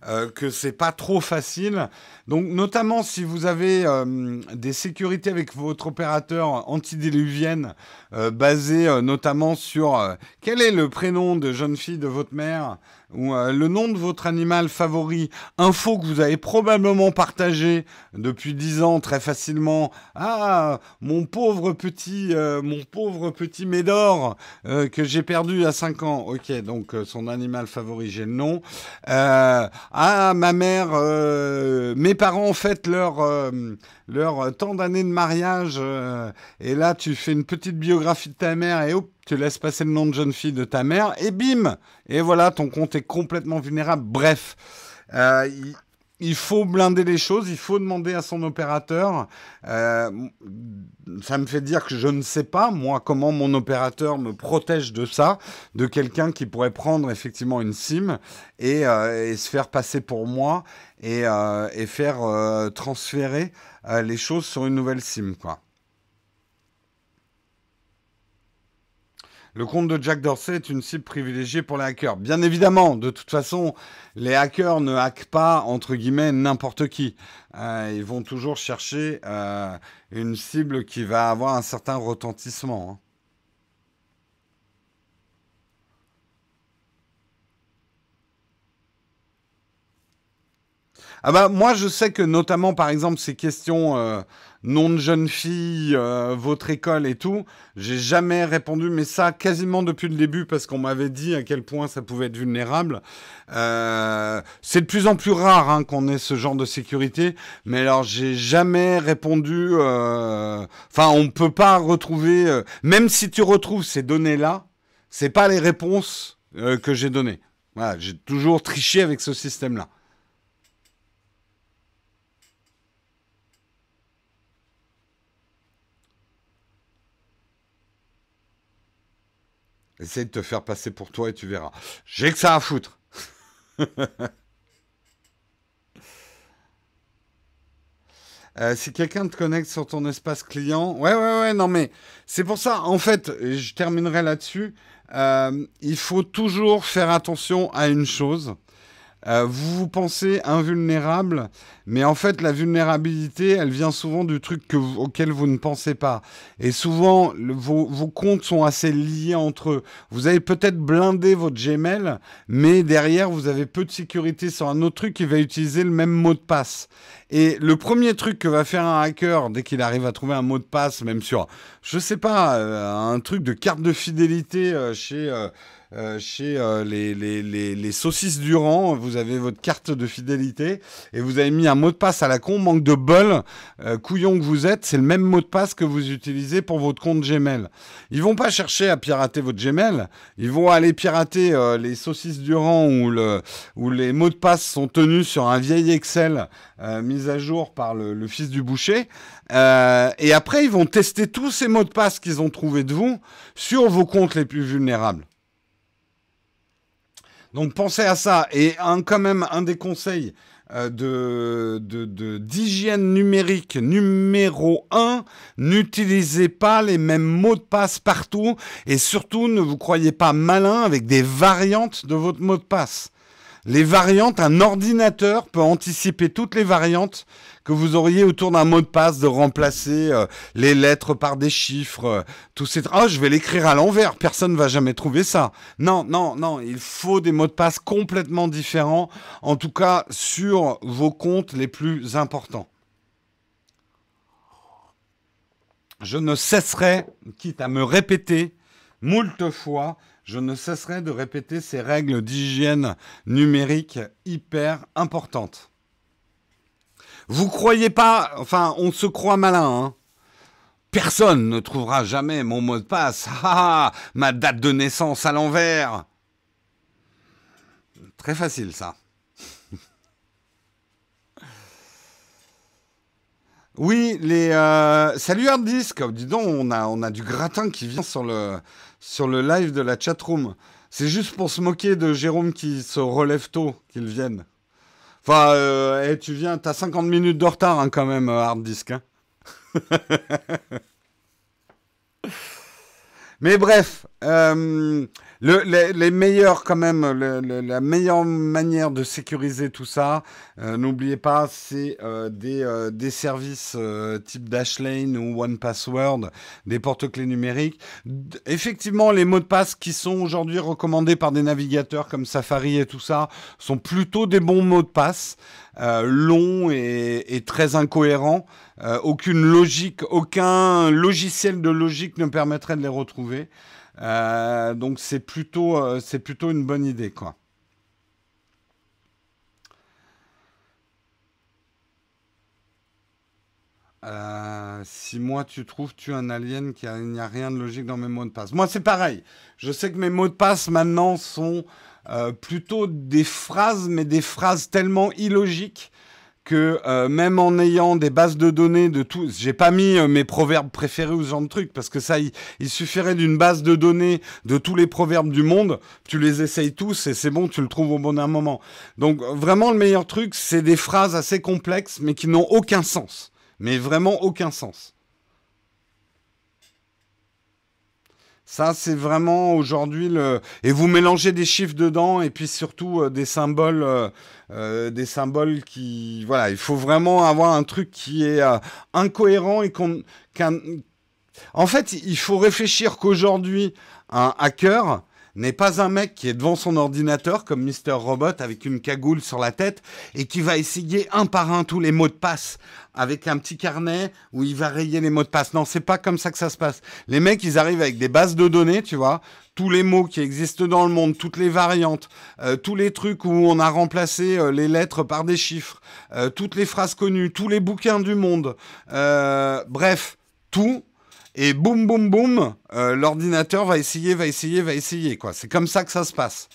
euh, que c'est pas trop facile. Donc, notamment si vous avez euh, des sécurités avec votre opérateur antidiluvienne, euh, basé notamment sur quel est le prénom de jeune fille de votre mère ou le nom de votre animal favori, info que vous avez probablement partagé depuis 10 ans très facilement. Ah, mon pauvre petit, mon pauvre petit Médor que j'ai perdu à 5 ans. Ok, donc son animal favori, j'ai le nom. ah, ma mère, mes parents ont fait leur, euh, leur temps d'années de mariage, euh, et là tu fais une petite biographie de ta mère, et hop, tu laisses passer le nom de jeune fille de ta mère, et bim Et voilà, ton compte est complètement vulnérable. Bref, euh, il faut blinder les choses, il faut demander à son opérateur. Euh, ça me fait dire que je ne sais pas, moi, comment mon opérateur me protège de ça, de quelqu'un qui pourrait prendre effectivement une SIM et, euh, se faire passer pour moi et, et faire transférer les choses sur une nouvelle SIM, quoi. Le compte de Jack Dorsey est une cible privilégiée pour les hackers. Bien évidemment, de toute façon, les hackers ne hackent pas, entre guillemets, n'importe qui. Euh, ils vont toujours chercher euh, une cible qui va avoir un certain retentissement. Hein. Ah bah moi je sais que notamment par exemple ces questions euh, nom de jeune fille, euh, votre école et tout. J'ai jamais répondu, mais ça quasiment depuis le début parce qu'on m'avait dit à quel point ça pouvait être vulnérable. Euh, c'est de plus en plus rare hein, qu'on ait ce genre de sécurité, mais alors j'ai jamais répondu. Euh, enfin, on peut pas retrouver, même si tu retrouves ces données-là, c'est pas les réponses que j'ai données. Voilà, j'ai toujours triché avec ce système-là. Essaye de te faire passer pour toi et tu verras. J'ai que ça à foutre. Euh, si quelqu'un te connecte sur ton espace client, ouais, ouais, ouais, non, mais c'est pour ça, en fait, je terminerai là-dessus. Euh, il faut toujours faire attention à une chose. Euh, vous vous pensez invulnérable, mais en fait, la vulnérabilité, elle vient souvent du truc que auquel vous ne pensez pas. Et souvent, vos, comptes sont assez liés entre eux. Vous avez peut-être blindé votre Gmail, mais derrière, vous avez peu de sécurité sur un autre truc qui va utiliser le même mot de passe. Et le premier truc que va faire un hacker dès qu'il arrive à trouver un mot de passe, même sur, je sais pas, euh, un truc de carte de fidélité euh, chez euh, chez euh, les, les, les, les, saucisses Durand. Vous avez votre carte de fidélité et vous avez mis un mot de passe à la con. Manque de bol, euh, couillon que vous êtes, c'est le même mot de passe que vous utilisez pour votre compte Gmail. Ils vont pas chercher à pirater votre Gmail. Ils vont aller pirater les saucisses Durand où, le, où les mots de passe sont tenus sur un vieil Excel mis à jour par le, le fils du boucher. et après, ils vont tester tous ces mots de passe qu'ils ont trouvés de vous sur vos comptes les plus vulnérables. Donc pensez à ça. Et quand même, un des conseils euh, de, d'hygiène numérique numéro 1, n'utilisez pas les mêmes mots de passe partout et surtout ne vous croyez pas malin avec des variantes de votre mot de passe. Les variantes, un ordinateur peut anticiper toutes les variantes vous auriez autour d'un mot de passe de remplacer euh, les lettres par des chiffres, euh, tout ces oh je vais l'écrire à l'envers, personne ne va jamais trouver ça. Non, non, non, il faut des mots de passe complètement différents, en tout cas sur vos comptes les plus importants. Je ne cesserai, quitte à me répéter moult fois, je ne cesserai de répéter ces règles d'hygiène numérique hyper importantes. Vous croyez pas, enfin, on se croit malin, hein. Personne ne trouvera jamais mon mot de passe. Ah, ma date de naissance à l'envers. Très facile, ça. Oui, les euh, salut Hard Disk. Dis donc, on a, on a du gratin qui vient sur le, sur le live de la chatroom. C'est juste pour se moquer de Jérôme qui se relève tôt qu'il vienne. Enfin, euh, tu viens, t'as 50 minutes de retard hein, quand même, euh, hard disk. Hein. Mais bref, Euh, le, les, meilleurs, quand même, la meilleure manière de sécuriser tout ça, euh, n'oubliez pas, c'est euh, des, euh, des, services type Dashlane ou One Password, des porte-clés numériques. effectivement, les mots de passe qui sont aujourd'hui recommandés par des navigateurs comme Safari et tout ça sont plutôt des bons mots de passe, longs et, et, très incohérents. aucune logique, aucun logiciel de logique ne permettrait de les retrouver. Euh, donc c'est plutôt, euh, c'est plutôt une bonne idée, quoi. Euh, si moi tu trouves tu un alien qui n'y a rien de logique dans mes mots de passe. Moi c'est pareil. Je sais que mes mots de passe maintenant sont plutôt des phrases, mais des phrases tellement illogiques que euh, même en ayant des bases de données de tout, j'ai pas mis euh, mes proverbes préférés ou ce genre de trucs parce que ça, il, suffirait d'une base de données de tous les proverbes du monde, tu les essayes tous et c'est bon, tu le trouves au bon moment. Donc vraiment le meilleur truc, c'est des phrases assez complexes mais qui n'ont aucun sens, mais vraiment aucun sens. Ça, c'est vraiment aujourd'hui le. Et vous mélangez des chiffres dedans et puis surtout euh, des symboles, euh, euh, des symboles qui, voilà, il faut vraiment avoir un truc qui est incohérent et qu'on, En fait, il faut réfléchir qu'aujourd'hui, un hacker, n'est pas un mec qui est devant son ordinateur comme Mr. Robot avec une cagoule sur la tête et qui va essayer un par un tous les mots de passe avec un petit carnet où il va rayer les mots de passe. Non, c'est pas comme ça que ça se passe. Les mecs, ils arrivent avec des bases de données, tu vois, tous les mots qui existent dans le monde, toutes les variantes, euh, tous les trucs où on a remplacé euh, les lettres par des chiffres, euh, toutes les phrases connues, tous les bouquins du monde, bref, tout et boum, boum, boum, euh, l'ordinateur va essayer, va essayer, va essayer. quoi. C'est comme ça que ça se passe.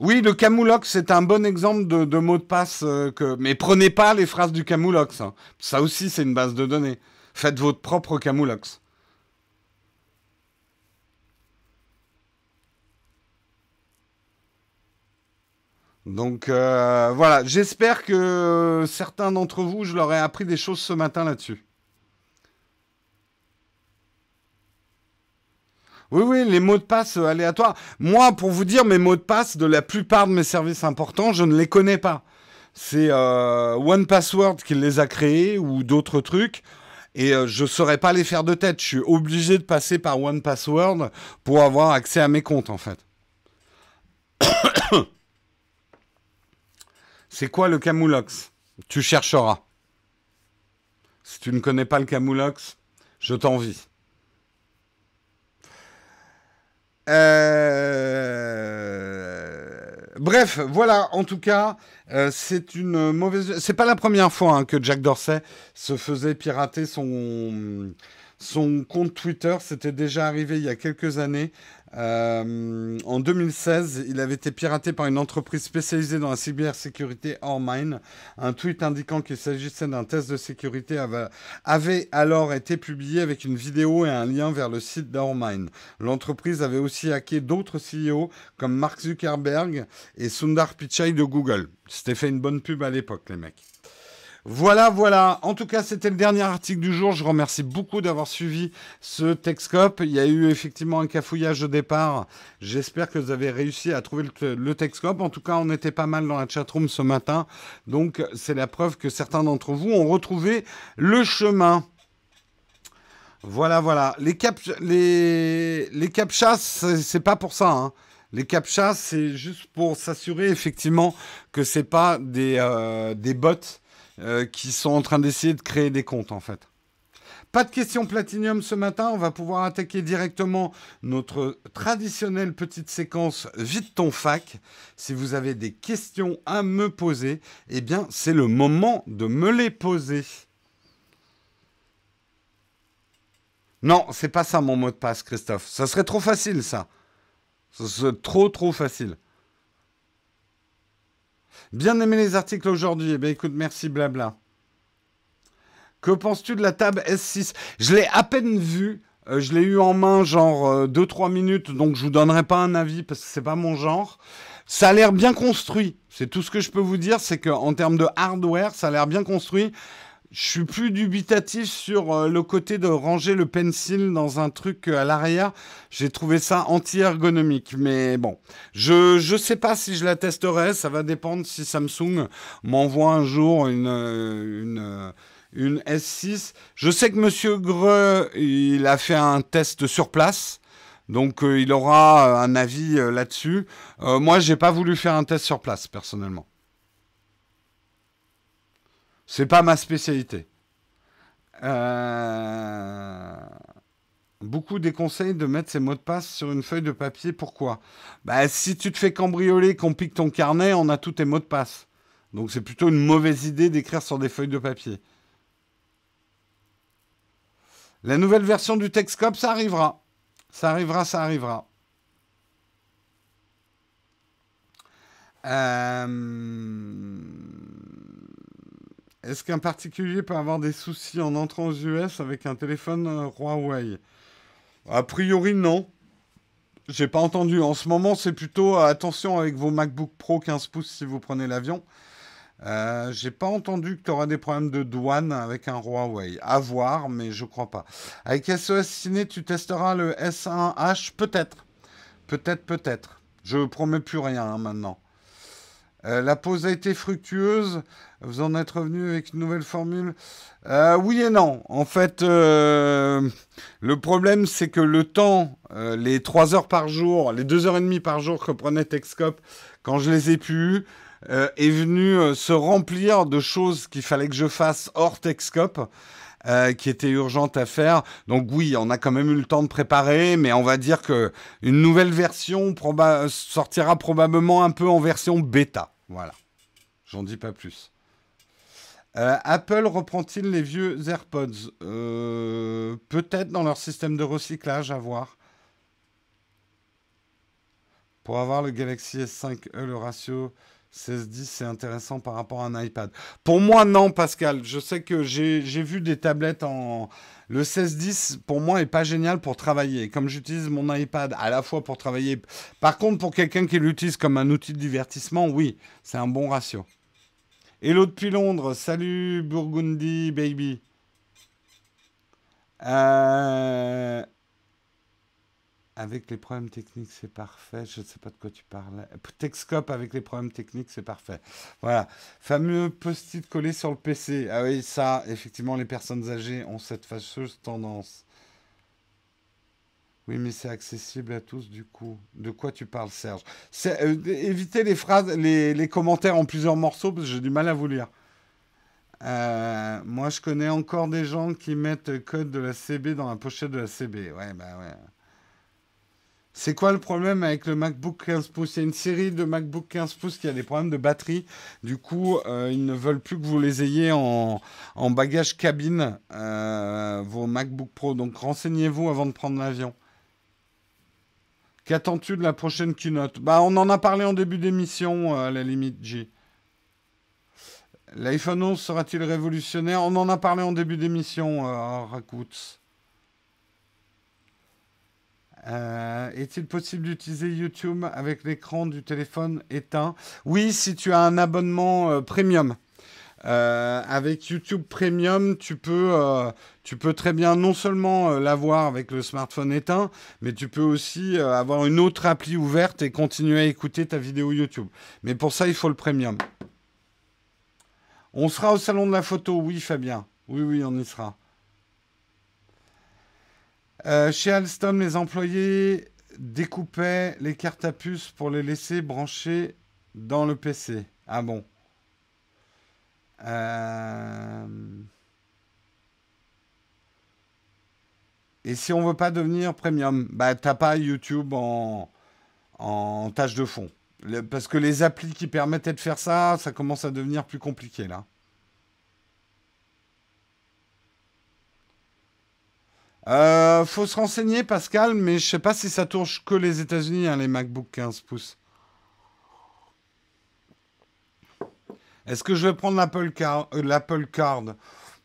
Oui, le Camoulox, c'est un bon exemple de, mot de passe. Euh, que... Mais prenez pas les phrases du Camoulox. Hein. Ça aussi, c'est une base de données. Faites votre propre Camoulox. Donc euh, voilà, j'espère que certains d'entre vous, je leur ai appris des choses ce matin là-dessus. Oui, oui, les mots de passe aléatoires. Moi, pour vous dire, mes mots de passe de la plupart de mes services importants, je ne les connais pas. C'est euh, One Password qui les a créés ou d'autres trucs. Et euh, je ne saurais pas les faire de tête. Je suis obligé de passer par One Password pour avoir accès à mes comptes, en fait. C'est quoi le camoulox Tu chercheras. Si tu ne connais pas le camoulox, je t'envie. Euh, bref, voilà, en tout cas, euh, c'est une mauvaise. C'est pas la première fois hein, que Jack Dorsey se faisait pirater son, son compte Twitter. C'était déjà arrivé il y a quelques années. Euh, en 2016, il avait été piraté par une entreprise spécialisée dans la cybersécurité Ormine. Un tweet indiquant qu'il s'agissait d'un test de sécurité avait, alors été publié avec une vidéo et un lien vers le site d'Ormine. L'entreprise avait aussi hacké d'autres CEO comme Mark Zuckerberg et Sundar Pichai de Google. C'était fait une bonne pub à l'époque, les mecs. Voilà, voilà. En tout cas, c'était le dernier article du jour. Je remercie beaucoup d'avoir suivi ce Texcope. Il y a eu effectivement un cafouillage au départ. J'espère que vous avez réussi à trouver le, le Texcope. En tout cas, on était pas mal dans la chatroom ce matin. Donc, c'est la preuve que certains d'entre vous ont retrouvé le chemin. Voilà, voilà. Les, cap les, les c'est pas pour ça. Hein. Les captchas, c'est juste pour s'assurer effectivement que c'est pas des, euh, des bots euh, qui sont en train d'essayer de créer des comptes en fait. Pas de questions platinium ce matin, on va pouvoir attaquer directement notre traditionnelle petite séquence Vite ton fac. Si vous avez des questions à me poser, eh bien c'est le moment de me les poser. Non, c'est pas ça mon mot de passe, Christophe. Ça serait trop facile, ça. Ça serait trop, trop facile. Bien aimé les articles aujourd'hui. Eh bien, écoute, merci, blabla. Que penses-tu de la table S6 Je l'ai à peine vue. Euh, je l'ai eu en main genre 2-3 euh, minutes, donc je vous donnerai pas un avis parce que c'est pas mon genre. Ça a l'air bien construit. C'est tout ce que je peux vous dire, c'est qu'en termes de hardware, ça a l'air bien construit. Je suis plus dubitatif sur euh, le côté de ranger le pencil dans un truc à l'arrière. J'ai trouvé ça anti-ergonomique. Mais bon, je ne sais pas si je la testerai. Ça va dépendre si Samsung m'envoie un jour une, une, une S6. Je sais que Monsieur Greux, il a fait un test sur place. Donc euh, il aura un avis euh, là-dessus. moi, j'ai pas voulu faire un test sur place, personnellement. C'est pas ma spécialité. Euh, beaucoup déconseillent de mettre ses mots de passe sur une feuille de papier. Pourquoi? Bah, Si tu te fais cambrioler, qu'on pique ton carnet, on a tous tes mots de passe. Donc c'est plutôt une mauvaise idée d'écrire sur des feuilles de papier. La nouvelle version du Texcop, ça arrivera. Ça arrivera, ça arrivera. Euh... Est-ce qu'un particulier peut avoir des soucis en entrant aux US avec un téléphone euh, Huawei? A priori, non. J'ai pas entendu. En ce moment, c'est plutôt euh, attention avec vos MacBook Pro 15 pouces si vous prenez l'avion. Euh, J'ai pas entendu que tu auras des problèmes de douane avec un Huawei. À voir, mais je crois pas. Avec SOS Ciné, tu testeras le S1H Peut-être. Peut-être, peut-être. Je promets plus rien hein, maintenant. Euh, la pause a été fructueuse. Vous en êtes revenu avec une nouvelle formule euh, Oui et non. En fait, euh, le problème, c'est que le temps, les 3 heures par jour, les 2 heures et demie par jour que prenait Texcop, quand je les ai pu, est venu se remplir de choses qu'il fallait que je fasse hors Texcop. qui étaient urgentes à faire. Donc oui, on a quand même eu le temps de préparer, mais on va dire que une nouvelle version sortira probablement un peu en version bêta. Voilà. J'en dis pas plus. Euh, Apple reprend-il les vieux AirPods? Euh, Peut-être dans leur système de recyclage, à voir. Pour avoir le Galaxy S5e, le ratio 16-10, c'est intéressant par rapport à un iPad. Pour moi, non, Pascal. Je sais que j'ai vu des tablettes en. Le 16-10, pour moi, est pas génial pour travailler. Comme j'utilise mon iPad à la fois pour travailler. Par contre, pour quelqu'un qui l'utilise comme un outil de divertissement, oui, c'est un bon ratio. Hello depuis Londres. Salut Burgundy Baby. Euh, avec les problèmes techniques, c'est parfait. Je ne sais pas de quoi tu parles. Texcope avec les problèmes techniques, c'est parfait. Voilà. Fameux post-it collé sur le PC. Ah oui, ça, effectivement, les personnes âgées ont cette fâcheuse tendance. Oui, mais c'est accessible à tous du coup. De quoi tu parles, Serge? Euh, Évitez les phrases, les, commentaires en plusieurs morceaux parce que j'ai du mal à vous lire. Euh, moi, je connais encore des gens qui mettent le code de la CB dans la pochette de la CB. Ouais, bah ouais. C'est quoi le problème avec le MacBook 15 pouces? Il y a une série de MacBook 15 pouces qui a des problèmes de batterie. Du coup, euh, ils ne veulent plus que vous les ayez en, bagage cabine, vos MacBook Pro. Donc renseignez-vous avant de prendre l'avion. Qu'attends-tu de la prochaine keynote? Bah, on en a parlé en début d'émission, euh, à la limite, J. L'iPhone 11 sera-t-il révolutionnaire? On en a parlé en début d'émission, euh, Rakouts. Euh, est-il possible d'utiliser YouTube avec l'écran du téléphone éteint? Oui, si tu as un abonnement premium. Euh, avec YouTube Premium, tu peux, euh, tu peux très bien non seulement euh, l'avoir avec le smartphone éteint, mais tu peux aussi avoir une autre appli ouverte et continuer à écouter ta vidéo YouTube. Mais pour ça, il faut le Premium. On sera au salon de la photo, oui Fabien. Oui, oui, on y sera. Chez Alstom, les employés découpaient les cartes à puce pour les laisser brancher dans le PC. Ah bon euh, et si on veut pas devenir premium, bah t'as pas YouTube en, en tâche de fond. parce que les applis qui permettaient de faire ça, ça commence à devenir plus compliqué là. Euh, faut se renseigner, Pascal, mais je sais pas si ça touche que les États-Unis, hein, les MacBook 15 pouces. Est-ce que je vais prendre l'Apple Card, euh, Card?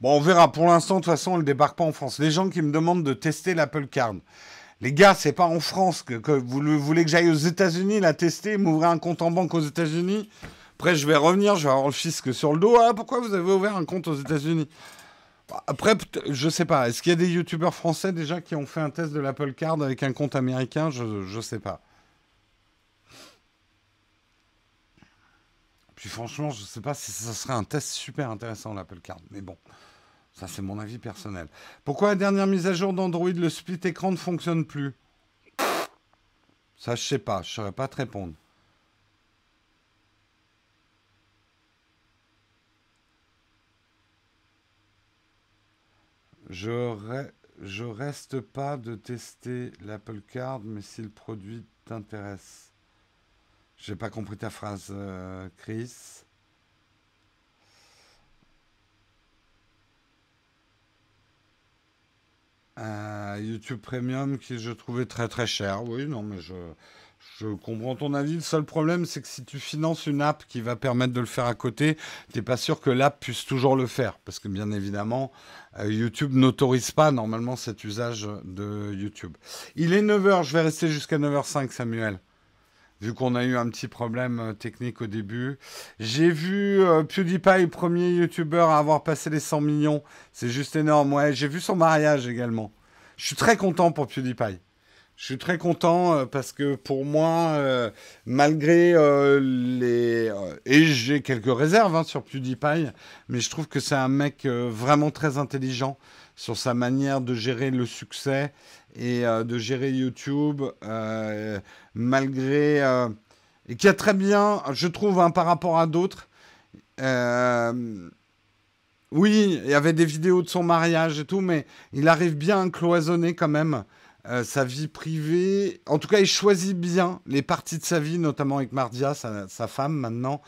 Bon, on verra. Pour l'instant, de toute façon, elle débarque pas en France. Les gens qui me demandent de tester l'Apple Card. Les gars, c'est pas en France que, vous, voulez que j'aille aux États-Unis la tester, m'ouvrir un compte en banque aux États-Unis? Après, je vais revenir, je vais avoir le fisc sur le dos. Ah, pourquoi vous avez ouvert un compte aux États-Unis? Après, je sais pas. Est-ce qu'il y a des youtubeurs français déjà qui ont fait un test de l'Apple Card avec un compte américain? Je ne sais pas. Puis franchement, je ne sais pas si ça serait un test super intéressant l'Apple Card. Mais bon, ça c'est mon avis personnel. Pourquoi la dernière mise à jour d'Android, le split écran ne fonctionne plus? Ça, je sais pas. Je ne saurais pas te répondre. Je, reste pas de tester l'Apple Card, mais si le produit t'intéresse. J'ai pas compris ta phrase, euh, Chris. YouTube Premium qui je trouvais très très cher. Oui, non, mais je, je comprends ton avis. Le seul problème, c'est que si tu finances une app qui va permettre de le faire à côté, tu n'es pas sûr que l'app puisse toujours le faire. Parce que bien évidemment, euh, YouTube n'autorise pas normalement cet usage de YouTube. Il est 9h, je vais rester jusqu'à 9h05, Samuel. Vu qu'on a eu un petit problème euh, technique au début. J'ai vu euh, PewDiePie, premier YouTuber à avoir passé les 100 millions. C'est juste énorme. Ouais, j'ai vu son mariage également. Je suis très content pour PewDiePie. Je suis très content euh, parce que pour moi, euh, malgré euh, les... et j'ai quelques réserves hein, sur PewDiePie, mais je trouve que c'est un mec vraiment très intelligent sur sa manière de gérer le succès et de gérer YouTube, malgré... et qui a très bien, je trouve, hein, par rapport à d'autres, oui, il y avait des vidéos de son mariage et tout, mais il arrive bien à cloisonner quand même euh, sa vie privée. En tout cas, il choisit bien les parties de sa vie, notamment avec Mardia, sa, femme maintenant,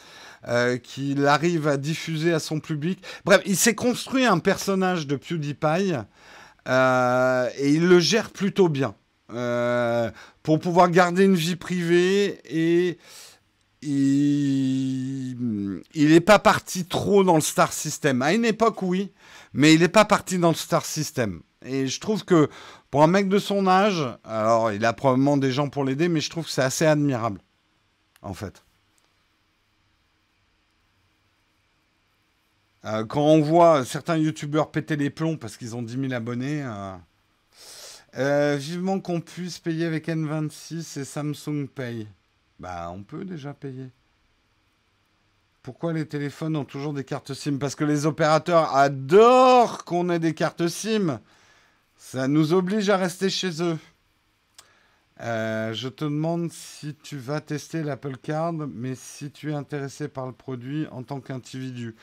euh, qu'il arrive à diffuser à son public. Bref, il s'est construit un personnage de PewDiePie euh, et il le gère plutôt bien pour pouvoir garder une vie privée et il n'est pas parti trop dans le star system. À une époque, oui, mais il n'est pas parti dans le star system. Et je trouve que pour un mec de son âge, alors il a probablement des gens pour l'aider, mais je trouve que c'est assez admirable, en fait. Euh, quand on voit certains youtubeurs péter les plombs parce qu'ils ont 10 000 abonnés, euh, euh, vivement qu'on puisse payer avec N26 et Samsung Pay. Bah, on peut déjà payer. Pourquoi les téléphones ont toujours des cartes SIM? Parce que les opérateurs adorent qu'on ait des cartes SIM. Ça nous oblige à rester chez eux. Euh, je te demande si tu vas tester l'Apple Card, mais si tu es intéressé par le produit en tant qu'individu.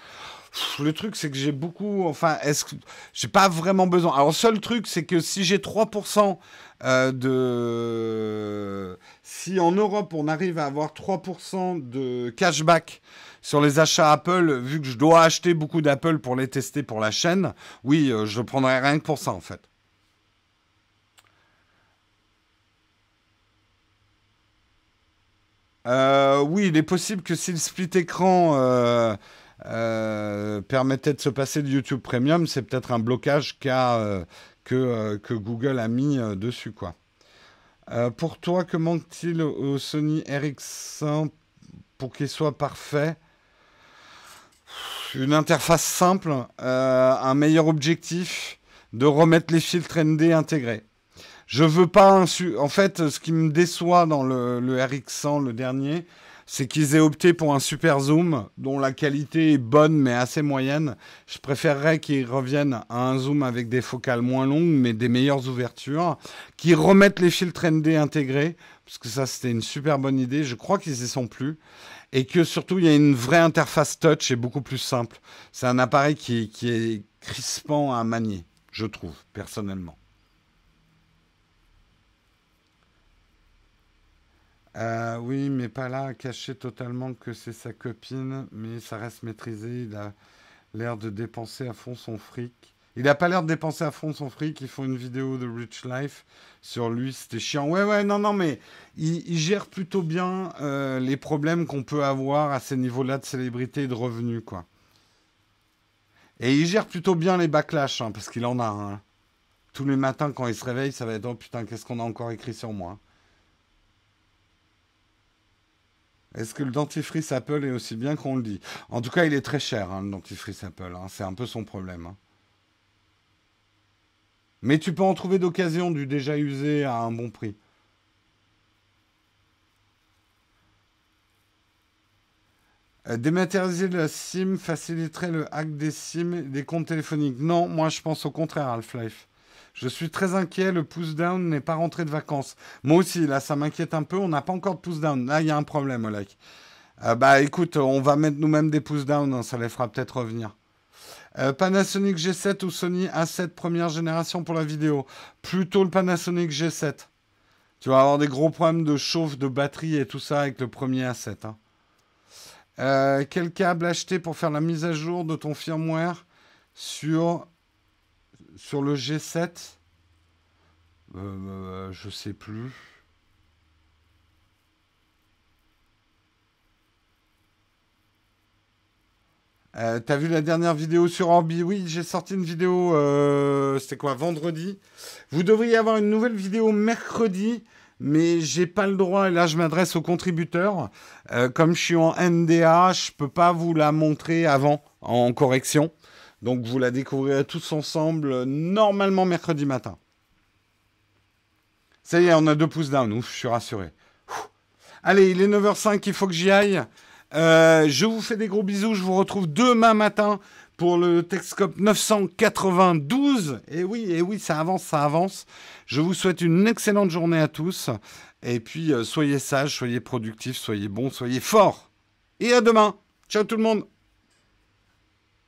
Le truc, c'est que j'ai beaucoup. Enfin, est-ce que j'ai pas vraiment besoin. Alors, seul truc, c'est que si j'ai 3% euh, de. Si en Europe, on arrive à avoir 3% de cashback sur les achats Apple, vu que je dois acheter beaucoup d'Apple pour les tester pour la chaîne, oui, euh, je prendrais rien que pour ça, en fait. Euh, oui, il est possible que si le split écran euh, euh, permettait de se passer de YouTube Premium, c'est peut-être un blocage que, que, Google a mis dessus. Pour toi, que manque-t-il au Sony RX1 pour qu'il soit parfait? Une interface simple, un meilleur objectif, de remettre les filtres ND intégrés. Je veux pas En fait, ce qui me déçoit dans le, RX100, le dernier, c'est qu'ils aient opté pour un super zoom dont la qualité est bonne mais assez moyenne. Je préférerais qu'ils reviennent à un zoom avec des focales moins longues mais des meilleures ouvertures, qu'ils remettent les filtres ND intégrés, parce que ça c'était une super bonne idée, je crois qu'ils y sont plus, et que surtout il y a une vraie interface touch et beaucoup plus simple. C'est un appareil qui est crispant à manier, je trouve, personnellement. Euh, oui, mais pas là, cacher totalement que c'est sa copine, mais ça reste maîtrisé. Il a l'air de dépenser à fond son fric. Il n'a pas l'air de dépenser à fond son fric. Ils font une vidéo de Rich Life sur lui. C'était chiant. Ouais, ouais, non, non, mais il, gère plutôt bien euh, les problèmes qu'on peut avoir à ces niveaux-là de célébrité et de revenus, quoi. Et il gère plutôt bien les backlash, hein, parce qu'il en a. Hein. Tous les matins, quand il se réveille, ça va être Oh putain, qu'est-ce qu'on a encore écrit sur moi Est-ce que le dentifrice Apple est aussi bien qu'on le dit? En tout cas, il est très cher, hein, le dentifrice Apple. Hein. C'est un peu son problème. Hein. Mais tu peux en trouver d'occasion du déjà usé à un bon prix. Euh, dématérialiser la SIM faciliterait le hack des SIM des comptes téléphoniques. Non, moi je pense au contraire, Half-Life. Je suis très inquiet, le push down n'est pas rentré de vacances. Moi aussi, là, ça m'inquiète un peu. On n'a pas encore de push down. Là, il y a un problème, Olek. Euh, bah écoute, on va mettre nous-mêmes des push down, hein, ça les fera peut-être revenir. Euh, Panasonic G7 ou Sony A7 première génération pour la vidéo? Plutôt le Panasonic G7. Tu vas avoir des gros problèmes de chauffe, de batterie et tout ça avec le premier A7. Hein. Euh, quel câble acheter pour faire la mise à jour de ton firmware sur, sur le G7 euh, Je sais plus. Euh, T'as vu la dernière vidéo sur Orbi? Oui, j'ai sorti une vidéo, euh, c'était quoi, vendredi. Vous devriez avoir une nouvelle vidéo mercredi mais j'ai pas le droit, et là je m'adresse aux contributeurs, euh, comme je suis en NDA, je peux pas vous la montrer avant, en correction. Donc vous la découvrirez tous ensemble, normalement mercredi matin. Ça y est, on a deux pouces down, ouf, je suis rassuré. Allez, il est 9h05, il faut que j'y aille. Euh, je vous fais des gros bisous, je vous retrouve demain matin pour le Texcope 992. Et oui, et oui, ça avance, ça avance. Je vous souhaite une excellente journée à tous. Et puis, euh, soyez sages, soyez productifs, soyez bons, soyez forts. Et à demain. Ciao tout le monde.